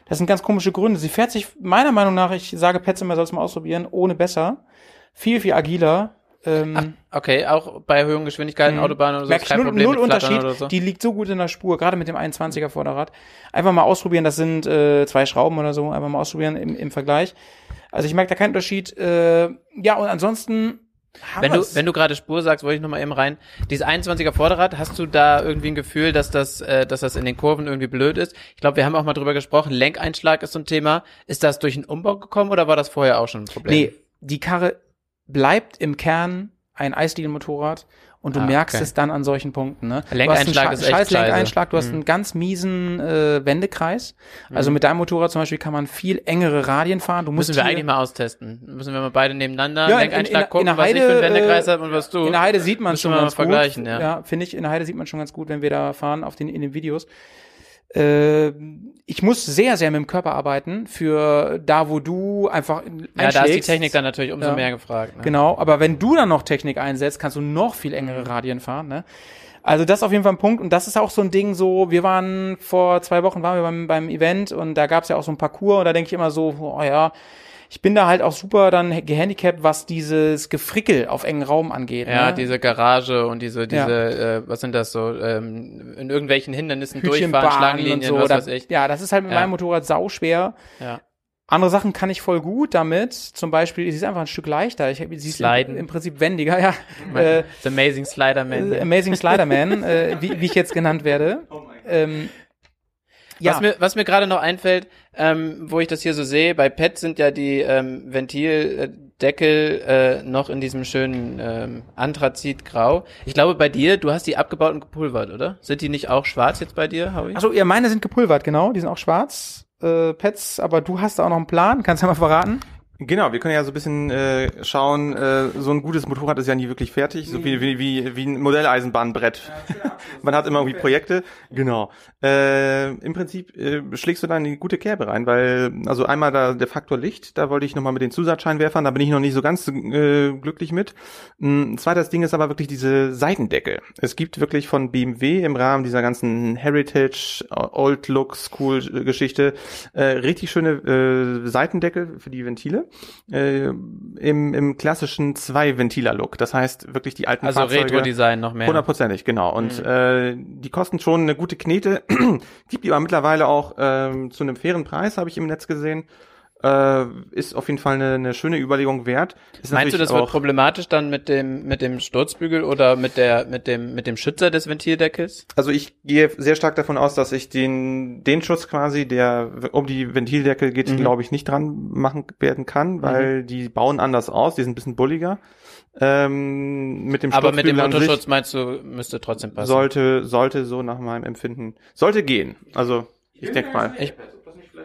Das sind ganz komische Gründe. Sie fährt sich meiner Meinung nach, ich sage Pets immer, soll es mal ausprobieren, ohne besser, viel viel agiler. Ähm, Ach, okay, auch bei Erhöhung Geschwindigkeiten, mhm. Autobahn oder so. Merk ich null, Problem null Unterschied. So. Die liegt so gut in der Spur, gerade mit dem 21er Vorderrad. Einfach mal ausprobieren, das sind äh, zwei Schrauben oder so, einfach mal ausprobieren im, im Vergleich. Also ich merke da keinen Unterschied. Äh, ja, und ansonsten wenn du, wenn du gerade Spur sagst, wollte ich noch mal eben rein. Dieses 21er Vorderrad, hast du da irgendwie ein Gefühl, dass das, äh, dass das in den Kurven irgendwie blöd ist? Ich glaube, wir haben auch mal drüber gesprochen. Lenkeinschlag ist so ein Thema. Ist das durch einen Umbau gekommen oder war das vorher auch schon ein Problem? Nee, die Karre bleibt im Kern ein Eisdiegelmotorrad und du ah, merkst okay. es dann an solchen Punkten. Ne? Lenkeinschlag ist echt scheiß Lenkeinschlag, du hast mhm. einen ganz miesen äh, Wendekreis. Also mhm. mit deinem Motorrad zum Beispiel kann man viel engere Radien fahren. Du musst Müssen wir eigentlich mal austesten. Müssen wir mal beide nebeneinander ja, Lenkeinschlag in, in, gucken, in Heide, was ich für einen Wendekreis äh, habe und was du. In der Heide sieht man schon ganz vergleichen, gut. Ja, ja finde ich. In der Heide sieht man schon ganz gut, wenn wir da fahren auf den in den Videos. Äh, ich muss sehr, sehr mit dem Körper arbeiten für da, wo du einfach Ja, da ist die Technik dann natürlich umso ja. mehr gefragt. Ne? Genau, aber wenn du dann noch Technik einsetzt, kannst du noch viel engere Radien fahren. Ne? Also das ist auf jeden Fall ein Punkt und das ist auch so ein Ding so, wir waren vor zwei Wochen waren wir beim, beim Event und da gab es ja auch so ein Parcours und da denke ich immer so, oh ja, ich bin da halt auch super dann gehandicapt, was dieses Gefrickel auf engen Raum angeht. Ja, ne? diese Garage und diese, diese, ja. äh, was sind das so, ähm, in irgendwelchen Hindernissen durchfahren, Schlangenlinien, so, was weiß ich. Ja, das ist halt mit ja. meinem Motorrad sauschwer. Ja. Andere Sachen kann ich voll gut damit. Zum Beispiel, sie ist einfach ein Stück leichter. Ich, sie ist im, im Prinzip wendiger, ja. äh, Amazing Sliderman. Äh, Amazing Sliderman, äh, wie, wie ich jetzt genannt werde. Oh ähm, ja. Was mir, was mir gerade noch einfällt, ähm, wo ich das hier so sehe, bei PET sind ja die ähm, Ventildeckel äh, noch in diesem schönen ähm, Anthrazitgrau. Ich glaube bei dir, du hast die abgebaut und gepulvert, oder? Sind die nicht auch schwarz jetzt bei dir, Howie? Also ja, meine sind gepulvert, genau, die sind auch schwarz. Äh, Pets, aber du hast auch noch einen Plan, kannst du ja mal verraten? Genau, wir können ja so ein bisschen äh, schauen, äh, so ein gutes Motorrad ist ja nie wirklich fertig, so wie, wie, wie, wie ein Modelleisenbahnbrett. Ja, Man hat immer irgendwie Projekte. Genau. Äh, Im Prinzip äh, schlägst du da in die gute Kerbe rein, weil, also einmal da der Faktor Licht, da wollte ich nochmal mit den Zusatzscheinwerfern, da bin ich noch nicht so ganz äh, glücklich mit. Ein zweites Ding ist aber wirklich diese Seitendeckel. Es gibt wirklich von BMW im Rahmen dieser ganzen Heritage, Old Look, School Geschichte, äh, richtig schöne äh, Seitendeckel für die Ventile äh, im, im klassischen Zwei-Ventiler-Look. Das heißt wirklich die alten also Fahrzeuge. Retro-Design noch mehr. Hundertprozentig, genau. Und mhm. äh, die kosten schon eine gute Knete. (clears throat) Gibt die aber mittlerweile auch ähm, zu einem fairen Preis, habe ich im Netz gesehen äh, ist auf jeden Fall eine, eine schöne Überlegung wert. Ist Meinst du, das wird problematisch dann mit dem mit dem Sturzbügel oder mit der mit dem mit dem Schützer des Ventildeckels? Also ich gehe sehr stark davon aus, dass ich den den Schutz quasi, der um die Ventildeckel geht, mhm. glaube ich nicht dran machen werden kann, weil mhm. die bauen anders aus, die sind ein bisschen bulliger. Ähm, mit dem Aber mit dem Motorschutz meinst du, müsste trotzdem passen? Sollte sollte so nach meinem Empfinden sollte gehen. Also ich denke mal. Ich,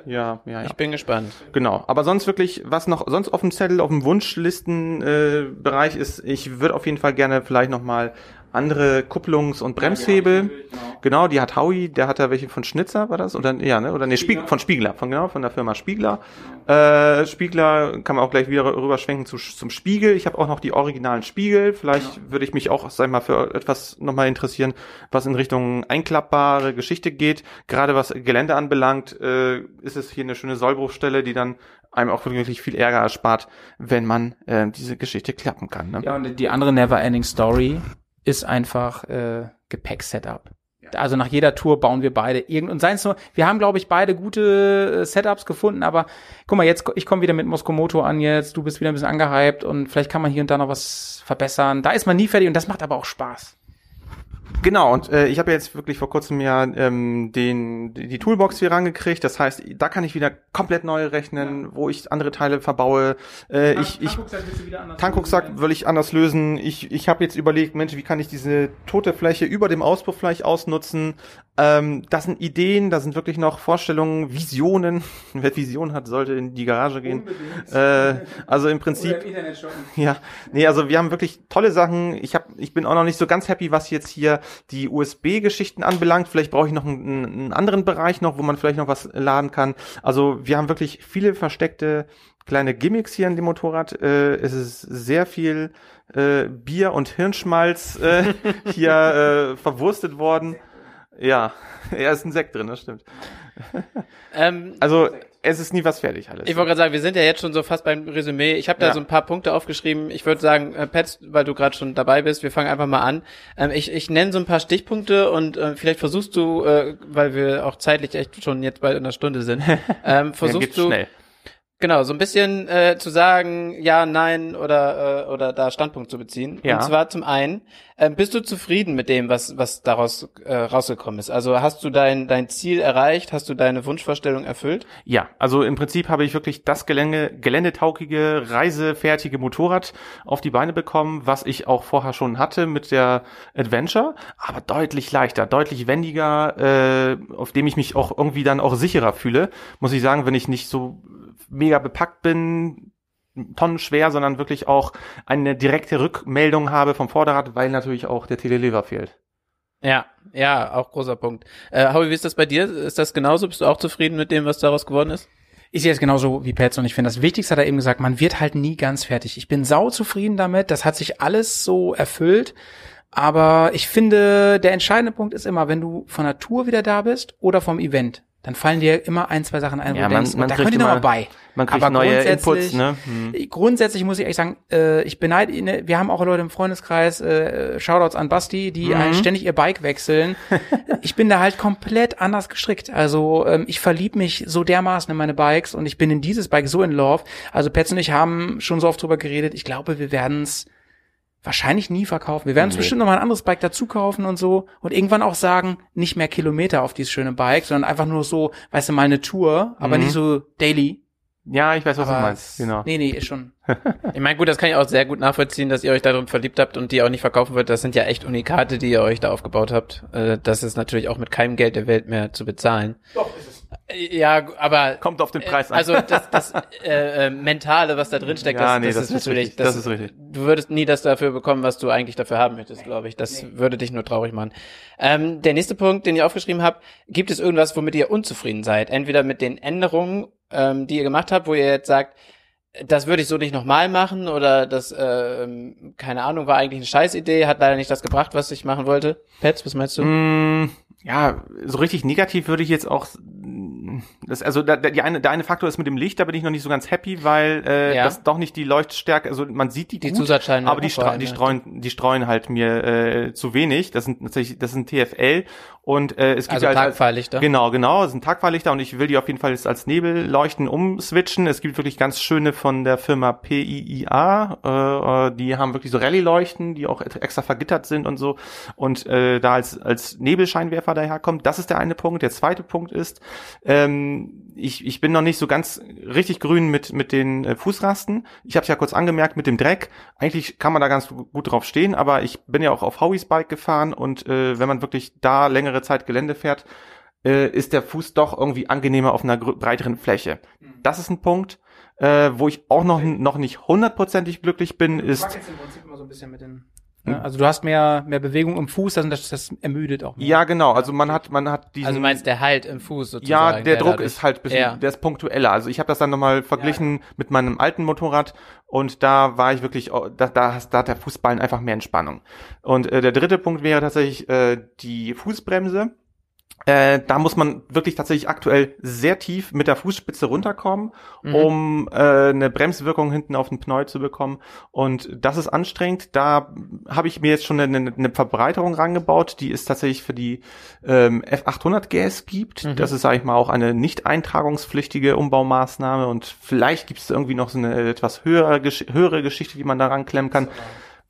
ja, ja, ja. Ich bin gespannt. Genau. Aber sonst wirklich, was noch sonst auf dem Zettel, auf dem Wunschlistenbereich äh, Bereich ist, ich würde auf jeden Fall gerne vielleicht nochmal andere Kupplungs- und Bremshebel. Genau. genau, die hat Howie, der hat da welche von Schnitzer, war das? Oder ja, ne? Oder nee, Spiegler. von Spiegler, von genau, von der Firma Spiegler. Äh, Spiegler kann man auch gleich wieder rüberschwenken zu, zum Spiegel. Ich habe auch noch die originalen Spiegel. Vielleicht genau. würde ich mich auch, sag ich mal, für etwas nochmal interessieren, was in Richtung einklappbare Geschichte geht. Gerade was Gelände anbelangt, äh, ist es hier eine schöne Sollbruchstelle, die dann einem auch wirklich viel Ärger erspart, wenn man äh, diese Geschichte klappen kann. Ne? Ja, und die andere Never-Ending Story ist einfach äh, Gepäck-Setup. Also nach jeder Tour bauen wir beide irgend und seien es nur, wir haben glaube ich beide gute äh, Setups gefunden, aber guck mal, jetzt ich komme wieder mit Moskomoto an jetzt, du bist wieder ein bisschen angehypt und vielleicht kann man hier und da noch was verbessern. Da ist man nie fertig und das macht aber auch Spaß. Genau, und äh, ich habe jetzt wirklich vor kurzem ja ähm, den, die Toolbox hier rangekriegt. Das heißt, da kann ich wieder komplett neu rechnen, ja. wo ich andere Teile verbaue. Äh, Tank, ich, ich, Tankrucksack will ich anders lösen. Ich, ich habe jetzt überlegt, Mensch, wie kann ich diese tote Fläche über dem Auspuff vielleicht ausnutzen? Ähm, das sind Ideen, da sind wirklich noch Vorstellungen, Visionen. (laughs) Wer Vision hat, sollte in die Garage gehen. Äh, also im Prinzip. Im (laughs) ja, nee, also wir haben wirklich tolle Sachen. Ich hab, ich bin auch noch nicht so ganz happy, was jetzt hier die USB-Geschichten anbelangt. Vielleicht brauche ich noch einen, einen anderen Bereich noch, wo man vielleicht noch was laden kann. Also wir haben wirklich viele versteckte kleine Gimmicks hier in dem Motorrad. Äh, es ist sehr viel äh, Bier und Hirnschmalz äh, (laughs) hier äh, verwurstet worden. Ja, (laughs) er ist ein Sekt drin, das stimmt. (laughs) Ähm, also es ist nie was fertig alles. Ich wollte gerade sagen, wir sind ja jetzt schon so fast beim Resümee. Ich habe da ja. so ein paar Punkte aufgeschrieben. Ich würde sagen, äh, Pets, weil du gerade schon dabei bist, wir fangen einfach mal an. Ähm, ich ich nenne so ein paar Stichpunkte und äh, vielleicht versuchst du, äh, weil wir auch zeitlich echt schon jetzt bald in der Stunde sind, (laughs) ähm, versuchst ja, du schnell. Genau, so ein bisschen äh, zu sagen, ja, nein oder äh, oder da Standpunkt zu beziehen. Ja. Und zwar zum einen, äh, bist du zufrieden mit dem, was was daraus äh, rausgekommen ist? Also hast du dein dein Ziel erreicht? Hast du deine Wunschvorstellung erfüllt? Ja, also im Prinzip habe ich wirklich das Gelände, geländetaugige, reisefertige Motorrad auf die Beine bekommen, was ich auch vorher schon hatte mit der Adventure, aber deutlich leichter, deutlich wendiger, äh, auf dem ich mich auch irgendwie dann auch sicherer fühle. Muss ich sagen, wenn ich nicht so mega bepackt bin, tonnenschwer, sondern wirklich auch eine direkte Rückmeldung habe vom Vorderrad, weil natürlich auch der Telelever fehlt. Ja, ja, auch großer Punkt. Äh, Howie, wie ist das bei dir? Ist das genauso? Bist du auch zufrieden mit dem, was daraus geworden ist? Ich sehe es genauso wie Pets und ich finde das Wichtigste hat er eben gesagt, man wird halt nie ganz fertig. Ich bin sau zufrieden damit, das hat sich alles so erfüllt. Aber ich finde, der entscheidende Punkt ist immer, wenn du von der Tour wieder da bist oder vom Event dann fallen dir immer ein, zwei Sachen ein, wo ja, du denkst, man, man da könnt ihr noch mal bei. Man kriegt Aber neue Inputs, ne? Hm. Grundsätzlich muss ich ehrlich sagen, äh, ich beneide, ne, wir haben auch Leute im Freundeskreis, äh, Shoutouts an Basti, die mhm. ständig ihr Bike wechseln. (laughs) ich bin da halt komplett anders gestrickt. Also ähm, ich verlieb mich so dermaßen in meine Bikes und ich bin in dieses Bike so in love. Also Petz und ich haben schon so oft drüber geredet. Ich glaube, wir werden es wahrscheinlich nie verkaufen. Wir werden uns nee. bestimmt noch mal ein anderes Bike dazu kaufen und so und irgendwann auch sagen, nicht mehr Kilometer auf dieses schöne Bike, sondern einfach nur so, weißt du, mal eine Tour, aber mhm. nicht so daily. Ja, ich weiß, was aber du meinst. Genau. Nee, nee, ist schon. (laughs) ich meine, gut, das kann ich auch sehr gut nachvollziehen, dass ihr euch darum verliebt habt und die auch nicht verkaufen wird. Das sind ja echt Unikate, die ihr euch da aufgebaut habt. Äh, das ist natürlich auch mit keinem Geld der Welt mehr zu bezahlen. Doch, ist es. Ja, aber kommt auf den Preis an. Also das, das äh, äh, mentale, was da drin steckt, ja, das, nee, das, das, ist natürlich, richtig, das, das, ist richtig. Du würdest nie das dafür bekommen, was du eigentlich dafür haben möchtest, glaube ich. Das nee. würde dich nur traurig machen. Ähm, der nächste Punkt, den ich aufgeschrieben habe: Gibt es irgendwas, womit ihr unzufrieden seid? Entweder mit den Änderungen, ähm, die ihr gemacht habt, wo ihr jetzt sagt, das würde ich so nicht nochmal machen oder das, äh, keine Ahnung, war eigentlich eine Scheißidee, hat leider nicht das gebracht, was ich machen wollte. Pets, was meinst du? Mm, ja, so richtig negativ würde ich jetzt auch das, also da, die eine, der eine Faktor ist mit dem Licht, da bin ich noch nicht so ganz happy, weil äh, ja. das doch nicht die Leuchtstärke, also man sieht die, die gut, Zusatzscheine aber die, stra die streuen, die streuen halt mir äh, zu wenig. Das sind tatsächlich, das sind TFL und äh, es gibt also halt, Tagfahrlichter. Genau, genau, das sind Tagfahrlichter und ich will die auf jeden Fall jetzt als Nebelleuchten umswitchen. Es gibt wirklich ganz schöne von der Firma PIIA, äh, äh, die haben wirklich so Rallye-Leuchten, die auch extra vergittert sind und so und äh, da als als Nebelscheinwerfer daherkommt. Das ist der eine Punkt. Der zweite Punkt ist, ähm, ich ich bin noch nicht so ganz richtig grün mit mit den äh, Fußrasten. Ich habe es ja kurz angemerkt mit dem Dreck. Eigentlich kann man da ganz gut drauf stehen, aber ich bin ja auch auf Howies Bike gefahren und äh, wenn man wirklich da längere Zeit Gelände fährt, äh, ist der Fuß doch irgendwie angenehmer auf einer breiteren Fläche. Mhm. Das ist ein Punkt. Äh, wo ich auch noch, noch nicht hundertprozentig glücklich bin, ist. Ja, also du hast mehr mehr Bewegung im Fuß, also das, das ermüdet auch. Mehr. Ja, genau. Also man hat man hat diesen. Also meinst der Halt im Fuß sozusagen. Ja, der, der Druck ist halt bisschen, ja. der ist punktueller. Also ich habe das dann nochmal verglichen ja. mit meinem alten Motorrad und da war ich wirklich, da, da, da hat der Fußballen einfach mehr Entspannung. Und äh, der dritte Punkt wäre tatsächlich äh, die Fußbremse äh, da muss man wirklich tatsächlich aktuell sehr tief mit der Fußspitze runterkommen, mhm. um äh, eine Bremswirkung hinten auf den Pneu zu bekommen. Und das ist anstrengend. Da habe ich mir jetzt schon eine, eine Verbreiterung rangebaut, die es tatsächlich für die ähm, F800 GS gibt. Mhm. Das ist, sage ich mal, auch eine nicht eintragungspflichtige Umbaumaßnahme. Und vielleicht gibt es irgendwie noch so eine etwas höhere, höhere Geschichte, die man da ranklemmen kann.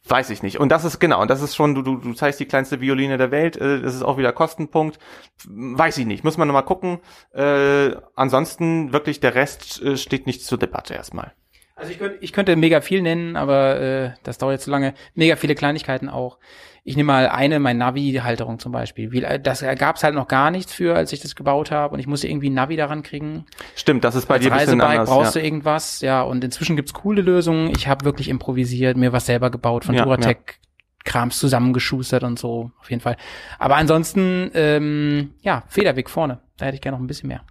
Weiß ich nicht. Und das ist genau, und das ist schon, du, du, du zeigst die kleinste Violine der Welt, äh, das ist auch wieder Kostenpunkt. Weiß ich nicht. Muss man nochmal gucken. Äh, ansonsten wirklich der Rest äh, steht nicht zur Debatte erstmal. Also ich könnte, ich könnte mega viel nennen, aber äh, das dauert jetzt zu lange. Mega viele Kleinigkeiten auch. Ich nehme mal eine, mein Navi-Halterung zum Beispiel. Wie, das gab es halt noch gar nichts für, als ich das gebaut habe und ich musste irgendwie ein Navi daran kriegen. Stimmt, das ist bei als dir ein bisschen anders. brauchst ja. du irgendwas, ja. Und inzwischen gibt's coole Lösungen. Ich habe wirklich improvisiert, mir was selber gebaut von Ja, Duratec. Krams zusammengeschustert und so, auf jeden Fall. Aber ansonsten, ähm, ja, Federweg vorne. Da hätte ich gerne noch ein bisschen mehr.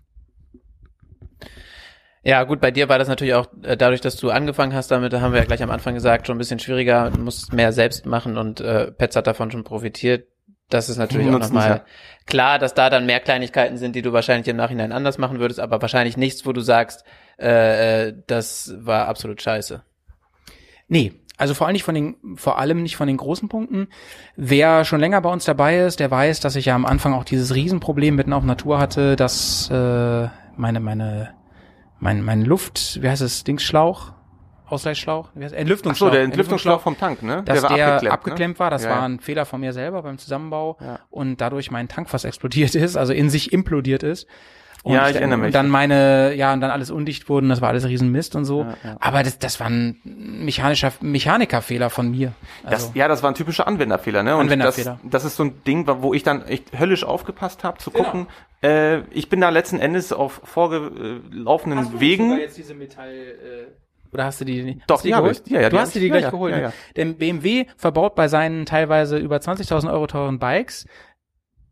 Ja, gut, bei dir war das natürlich auch äh, dadurch, dass du angefangen hast damit, da haben wir ja gleich am Anfang gesagt, schon ein bisschen schwieriger, du musst mehr selbst machen und äh, Pets hat davon schon profitiert. Das ist natürlich auch nochmal ja. klar, dass da dann mehr Kleinigkeiten sind, die du wahrscheinlich im Nachhinein anders machen würdest, aber wahrscheinlich nichts, wo du sagst, äh, äh, das war absolut scheiße. Nee, also vor allem nicht von den, vor allem nicht von den großen Punkten. Wer schon länger bei uns dabei ist, der weiß, dass ich ja am Anfang auch dieses Riesenproblem mitten auf Natur hatte, dass äh, meine, meine, mein, mein Luft, wie heißt es, Dingsschlauch? Ausgleichsschlauch? Wie heißt, Ach so, Entlüftungsschlauch. der Entlüftungsschlauch vom Tank, ne? dass der, abgeklemmt, abgeklemmt, war. Das Ja, war ein Fehler von mir selber beim Zusammenbau Ja. und dadurch mein Tank fast explodiert ist, also in sich implodiert ist. Und Ja, ich dann- erinnere mich. Und dann meine, ja, und dann alles undicht wurden, das war alles Riesenmist und so. Ja, ja. Aber das, das war ein mechanischer, Mechanikerfehler von mir. Also, Das, ja, das war ein typischer Anwenderfehler, ne? Und Anwenderfehler. Das, das ist so ein Ding, wo ich dann echt höllisch aufgepasst habe, zu Genau. Äh, ich bin da letzten Endes auf vorgelaufenen Wegen. jetzt diese Metall, äh, oder hast du die, Doch, hast du die habe ich. Ja, ja, du die hast dir die gleich ja, geholt. ja, ja. Denn BMW verbaut bei seinen teilweise über 20.000 Euro teuren Bikes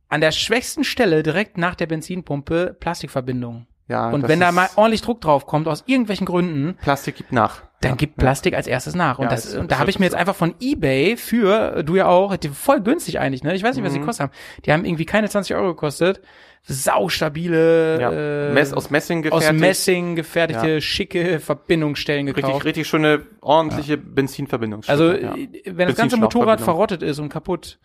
an der schwächsten Stelle direkt nach der Benzinpumpe Plastikverbindungen. Ja, Und wenn da mal ordentlich Druck drauf kommt, aus irgendwelchen Gründen, Plastik gibt nach. dann ja, gibt ja. Plastik als erstes nach. Und, Ja, das, ist- und da habe ich mir jetzt einfach von Ebay für, du ja auch, die voll günstig eigentlich, ne? Ich weiß nicht, was die Mhm. gekostet haben. Die haben irgendwie keine 20 Euro gekostet. Saustabile, Ja. äh, Mess, aus Messing aus gefertigt. Messing gefertigte, Ja. schicke Verbindungsstellen gekauft. Richtig, richtig schöne, ordentliche Benzinverbindung. Also, ja. äh, wenn das ganze Motorrad verrottet ist und kaputt,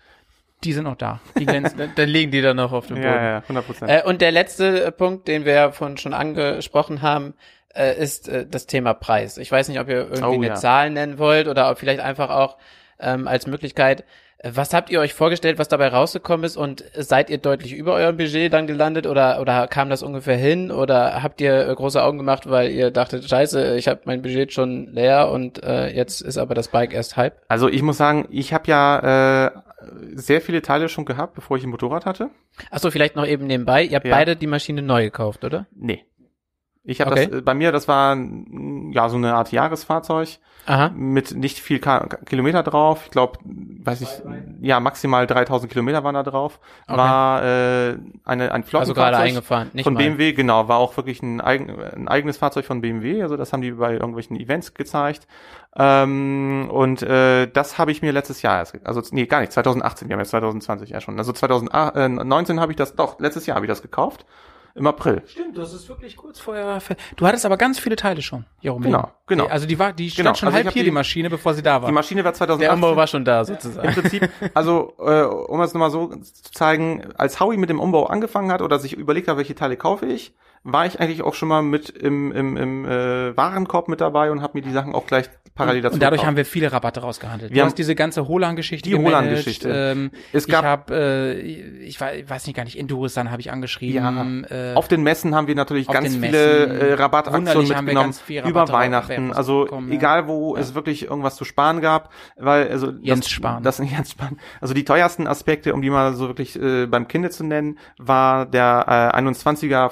die sind noch da. Die glänzen. (laughs) Dann, liegen die dann noch auf dem Boden. Ja, ja, 100 Prozent. Äh, und der letzte äh, Punkt, den wir ja von schon angesprochen haben, äh, ist äh, das Thema Preis. Ich weiß nicht, ob ihr irgendwie Oh, eine ja. Zahl nennen wollt oder ob vielleicht einfach auch ähm, als Möglichkeit. Äh, Was habt ihr euch vorgestellt, was dabei rausgekommen ist und seid ihr deutlich über eurem Budget dann gelandet oder oder kam das ungefähr hin oder habt ihr äh, große Augen gemacht, weil ihr dachtet, scheiße, ich habe mein Budget schon leer und äh, jetzt ist aber das Bike erst halb? Also ich muss sagen, ich habe ja äh, sehr viele Teile schon gehabt, bevor ich ein Motorrad hatte. Achso, vielleicht noch eben nebenbei. Ihr habt Ja. beide die Maschine neu gekauft, oder? Nee. Ich habe Okay. das, äh, bei mir, das war mm, ja so eine Art Jahresfahrzeug Aha. mit nicht viel Ka Kilometer drauf. Ich glaube, weiß ich, ja maximal 3000 Kilometer waren da drauf. Okay. War äh, eine, ein Also gerade Flottenfahrzeug eingefahren, nicht von mal. BMW, genau, war auch wirklich ein, eigen, ein eigenes Fahrzeug von BMW. Also das haben die bei irgendwelchen Events gezeigt. Ähm, und äh, das habe ich mir letztes Jahr erst, also nee, gar nicht, 2018, wir haben jetzt 2020 ja schon. Also 2019 habe ich das, doch, letztes Jahr habe ich das gekauft. Im April. Stimmt, das ist wirklich kurz vorher. Du hattest aber ganz viele Teile schon. rumliegen. Genau, genau. Also die war, die stand Genau, schon also halb hier, die- die Maschine, bevor sie da war. Die Maschine war Der 2018. Umbau war schon da, sozusagen. Im Prinzip, also äh, um es nochmal so zu zeigen, als Howie mit dem Umbau angefangen hat oder sich überlegt hat, welche Teile kaufe ich, war ich eigentlich auch schon mal mit im, im, im äh, Warenkorb mit dabei und habe mir die Sachen auch gleich parallel dazu und dadurch gekauft. haben wir viele Rabatte rausgehandelt. Wir du haben- hast diese ganze Holan-Geschichte Die Holan-Geschichte. Ähm, Es ich gab- habe, äh, ich weiß, ich nicht gar nicht, Enduristan habe ich angeschrieben. äh, Auf den Messen haben wir natürlich auf ganz viele Messen. äh, Rabattaktionen Wunderlich haben wir mitgenommen viel über Rabatte Weihnachten. Also bekommen, ja. egal, wo Ja. es wirklich irgendwas zu sparen gab, weil also Jens das, Spahn. Das Jens Spahn. Also die teuersten Aspekte, um die mal so wirklich äh, beim Kinde zu nennen, war der äh, 21er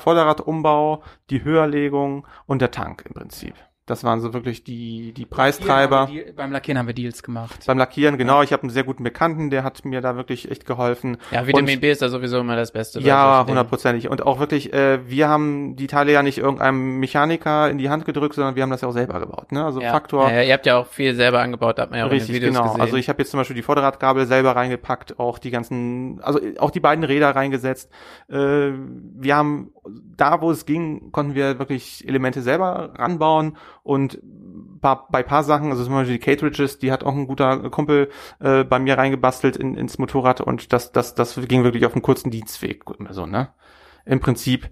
Vorderradumbau, die Höherlegung und der Tank im Prinzip. Das waren so wirklich die die Preistreiber. Deal- Beim Lackieren haben wir Deals gemacht. Beim Lackieren, genau. Ich habe einen sehr guten Bekannten, der hat mir da wirklich echt geholfen. Ja, Vitamin Und- B ist da sowieso immer das Beste. Ja, hundertprozentig. Und auch wirklich, äh, wir haben die Teile ja nicht irgendeinem Mechaniker in die Hand gedrückt, sondern wir haben das ja auch selber gebaut. Ne? Also Ja. Faktor. Ja, ja, ihr habt ja auch viel selber angebaut, hat man ja auch Richtig, in den Videos genau. gesehen. Also ich habe jetzt zum Beispiel die Vorderradgabel selber reingepackt, auch die ganzen, also auch die beiden Räder reingesetzt. Äh, wir haben da, wo es ging, konnten wir wirklich Elemente selber ranbauen und paar, bei paar Sachen, also zum Beispiel die Cartridges, die hat auch ein guter Kumpel äh, bei mir reingebastelt in, ins Motorrad und das, das, das ging wirklich auf einen kurzen Dienstweg. So, ne? Im Prinzip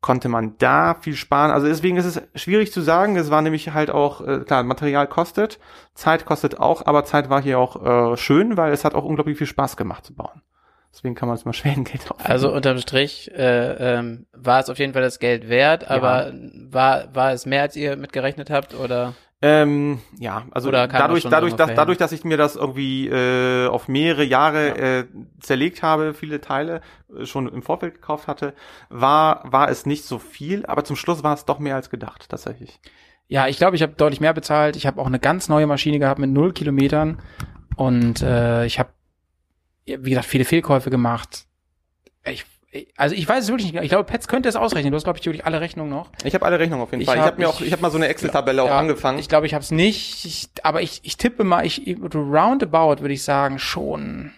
konnte man da viel sparen. Also deswegen ist es schwierig zu sagen. Es war nämlich halt auch, äh, klar, Material kostet, Zeit kostet auch, aber Zeit war hier auch äh, schön, weil es hat auch unglaublich viel Spaß gemacht zu bauen. Deswegen kann man es mal Schwedengeld aufwenden. Also unterm Strich äh, ähm, war es auf jeden Fall das Geld wert, aber war, war es mehr, als ihr mitgerechnet habt oder? Ähm, ja, also dadurch, dadurch, dass, dadurch, dass ich mir das irgendwie äh, auf mehrere Jahre ja. äh, zerlegt habe, viele Teile äh, schon im Vorfeld gekauft hatte, war war es nicht so viel, aber zum Schluss war es doch mehr als gedacht, tatsächlich. Ja, ich glaube, ich habe deutlich mehr bezahlt. Ich habe auch eine ganz neue Maschine gehabt mit null Kilometern und äh, ich habe, wie gesagt, viele Fehlkäufe gemacht. Ich also ich weiß es wirklich nicht. Ich glaube, Pets könnte es ausrechnen. Du hast, glaube ich, wirklich alle Rechnungen noch. Ich habe alle Rechnungen auf jeden ich Fall. Hab, ich habe mir auch, ich habe mal so eine Excel-Tabelle auch angefangen. Ich glaube, ich habe es nicht. Ich, aber ich, ich tippe mal, ich roundabout würde ich sagen schon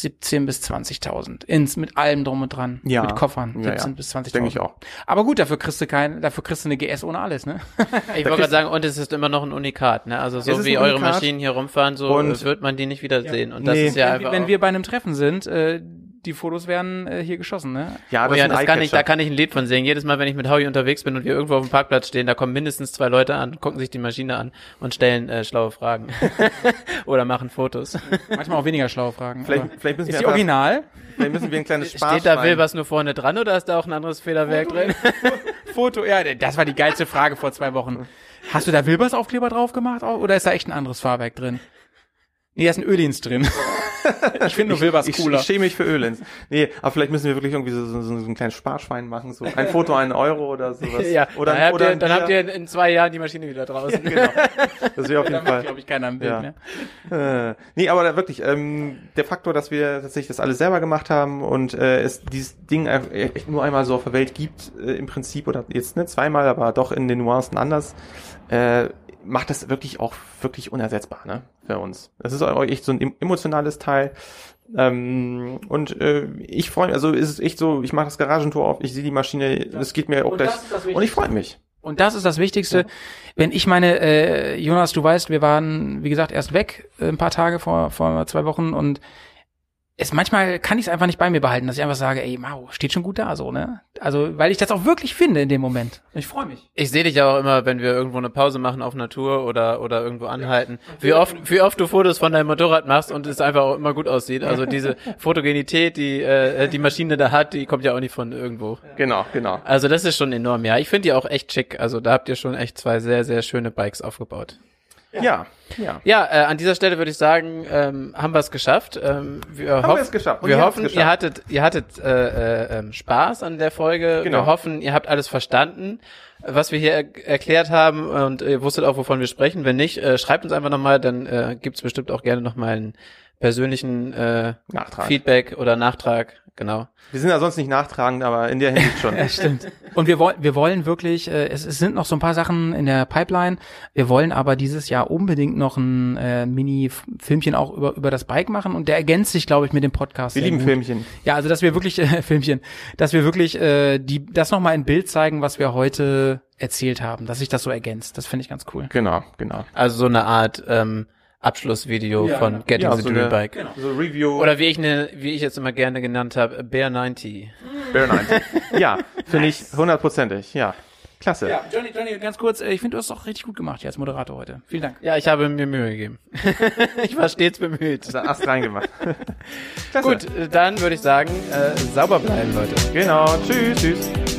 17 bis 20.000 ins mit allem drum und dran, ja. mit Koffern, 17 ja, ja. bis 20.000. Denke ich auch. Aber gut, dafür kriegst du kein, dafür kriegst du eine GS ohne alles, ne? ich (laughs) wollte gerade sagen, und es ist immer noch ein Unikat, ne? Also so wie eure Maschinen hier rumfahren, so und wird man die nicht wiedersehen. Und das nee. ist ja wenn, einfach wenn wir bei einem Treffen sind, äh, die Fotos werden äh, hier geschossen, ne? Ja, das, oh ja, das kann ich, da kann ich ein Lied von singen. Jedes Mal, wenn ich mit Howie unterwegs bin und wir irgendwo auf dem Parkplatz stehen, da kommen mindestens zwei Leute an, gucken sich die Maschine an und stellen äh, schlaue Fragen. (laughs) Oder machen Fotos. Manchmal auch weniger schlaue Fragen. Vielleicht, vielleicht müssen ist wir die Original? Vielleicht müssen wir ein kleines Spaß (laughs) Steht da Wilbers nur vorne dran oder ist da auch ein anderes Federwerk Foto, drin? (laughs) Foto, ja, das war die geilste Frage vor zwei Wochen. Hast du da Wilbers Aufkleber drauf gemacht oder ist da echt ein anderes Fahrwerk drin? Nee, da ist ein Ölins drin. Ich finde nur Wilbers cooler. Ich, ich schäme mich für Ölins. Nee, aber vielleicht müssen wir wirklich irgendwie so, so, so ein kleines Sparschwein machen, so ein Foto, einen Euro oder sowas. (laughs) ja, oder, dann, habt, oder ihr, dann habt ihr in zwei Jahren die Maschine wieder draußen. (laughs) genau. Das wäre auf jeden Fall. glaube ich, keiner im Bild ja. mehr. Äh, nee, aber da wirklich, ähm, der Faktor, dass wir tatsächlich das alles selber gemacht haben und äh, es dieses Ding echt nur einmal so auf der Welt gibt, äh, im Prinzip, oder jetzt nicht zweimal, aber doch in den Nuancen anders, äh, macht das wirklich auch wirklich unersetzbar, ne, für uns. Das ist auch echt so ein emotionales Teil. Ähm, und äh, ich freue mich, also ist es echt so, ich mache das Garagentor auf, ich sehe die Maschine, es geht mir auch und gleich und ich freue mich. Und das ist das Wichtigste. Ja. Wenn ich meine, äh, Jonas, du weißt, wir waren, wie gesagt, erst weg, äh, ein paar Tage vor, vor zwei Wochen und es manchmal kann ich es einfach nicht bei mir behalten, dass ich einfach sage, ey, Mau, steht schon gut da so, ne? Also, weil ich das auch wirklich finde in dem Moment. Ich freue mich. Ich sehe dich ja auch immer, wenn wir irgendwo eine Pause machen auf Natur oder oder irgendwo anhalten. Ja. Wie oft wie oft du Fotos von deinem Motorrad machst und es einfach auch immer gut aussieht. Also diese (laughs) Fotogenität, die äh, die Maschine da hat, die kommt ja auch nicht von irgendwo. Genau, genau. Also das ist schon enorm. Ja, ich finde die auch echt schick. Also da habt ihr schon echt zwei sehr sehr schöne Bikes aufgebaut. Ja, ja. Ja, äh, an dieser Stelle würde ich sagen, ähm, haben wir es geschafft. Ähm, wir haben wir es geschafft. Und wir hoffen, geschafft. ihr hattet, ihr hattet äh, äh, ähm, Spaß an der Folge. Genau. Wir hoffen, ihr habt alles verstanden, was wir hier er erklärt haben und ihr wusstet auch, wovon wir sprechen. Wenn nicht, äh, schreibt uns einfach nochmal, dann äh, gibt es bestimmt auch gerne nochmal einen persönlichen äh, Nachtrag. Feedback oder Nachtrag genau. Wir sind ja sonst nicht nachtragend, aber in der Hinsicht schon. (laughs) ja, stimmt. Und wir wollen, wir wollen wirklich, äh, es, es sind noch so ein paar Sachen in der Pipeline. Wir wollen aber dieses Jahr unbedingt noch ein äh, Mini-Filmchen auch über, über das Bike machen und der ergänzt sich, glaube ich, mit dem Podcast. Wir lieben gut. Filmchen. Ja, also dass wir wirklich, äh, (laughs) Filmchen, dass wir wirklich äh, die, das nochmal in Bild zeigen, was wir heute erzählt haben, dass sich das so ergänzt. Das finde ich ganz cool. Genau, genau. Also so eine Art ähm, Abschlussvideo ja, von. Getting ja, the so Dream Bike. Genau. So Review. Oder wie ich ne, wie ich jetzt immer gerne genannt habe, Bear 90. Bear 90. (laughs) ja, finde ich hundertprozentig, ja. Klasse. Ja, Johnny, Johnny, ganz kurz, äh, ich finde, du hast es auch richtig gut gemacht hier als Moderator heute. Vielen Dank. Ja, ich habe mir Mühe gegeben. (laughs) ich war stets bemüht. Da Ast reingemacht. Klasse. (laughs) Gut, dann würde ich sagen, äh, sauber bleiben, Leute. Genau. Tschüss, tschüss.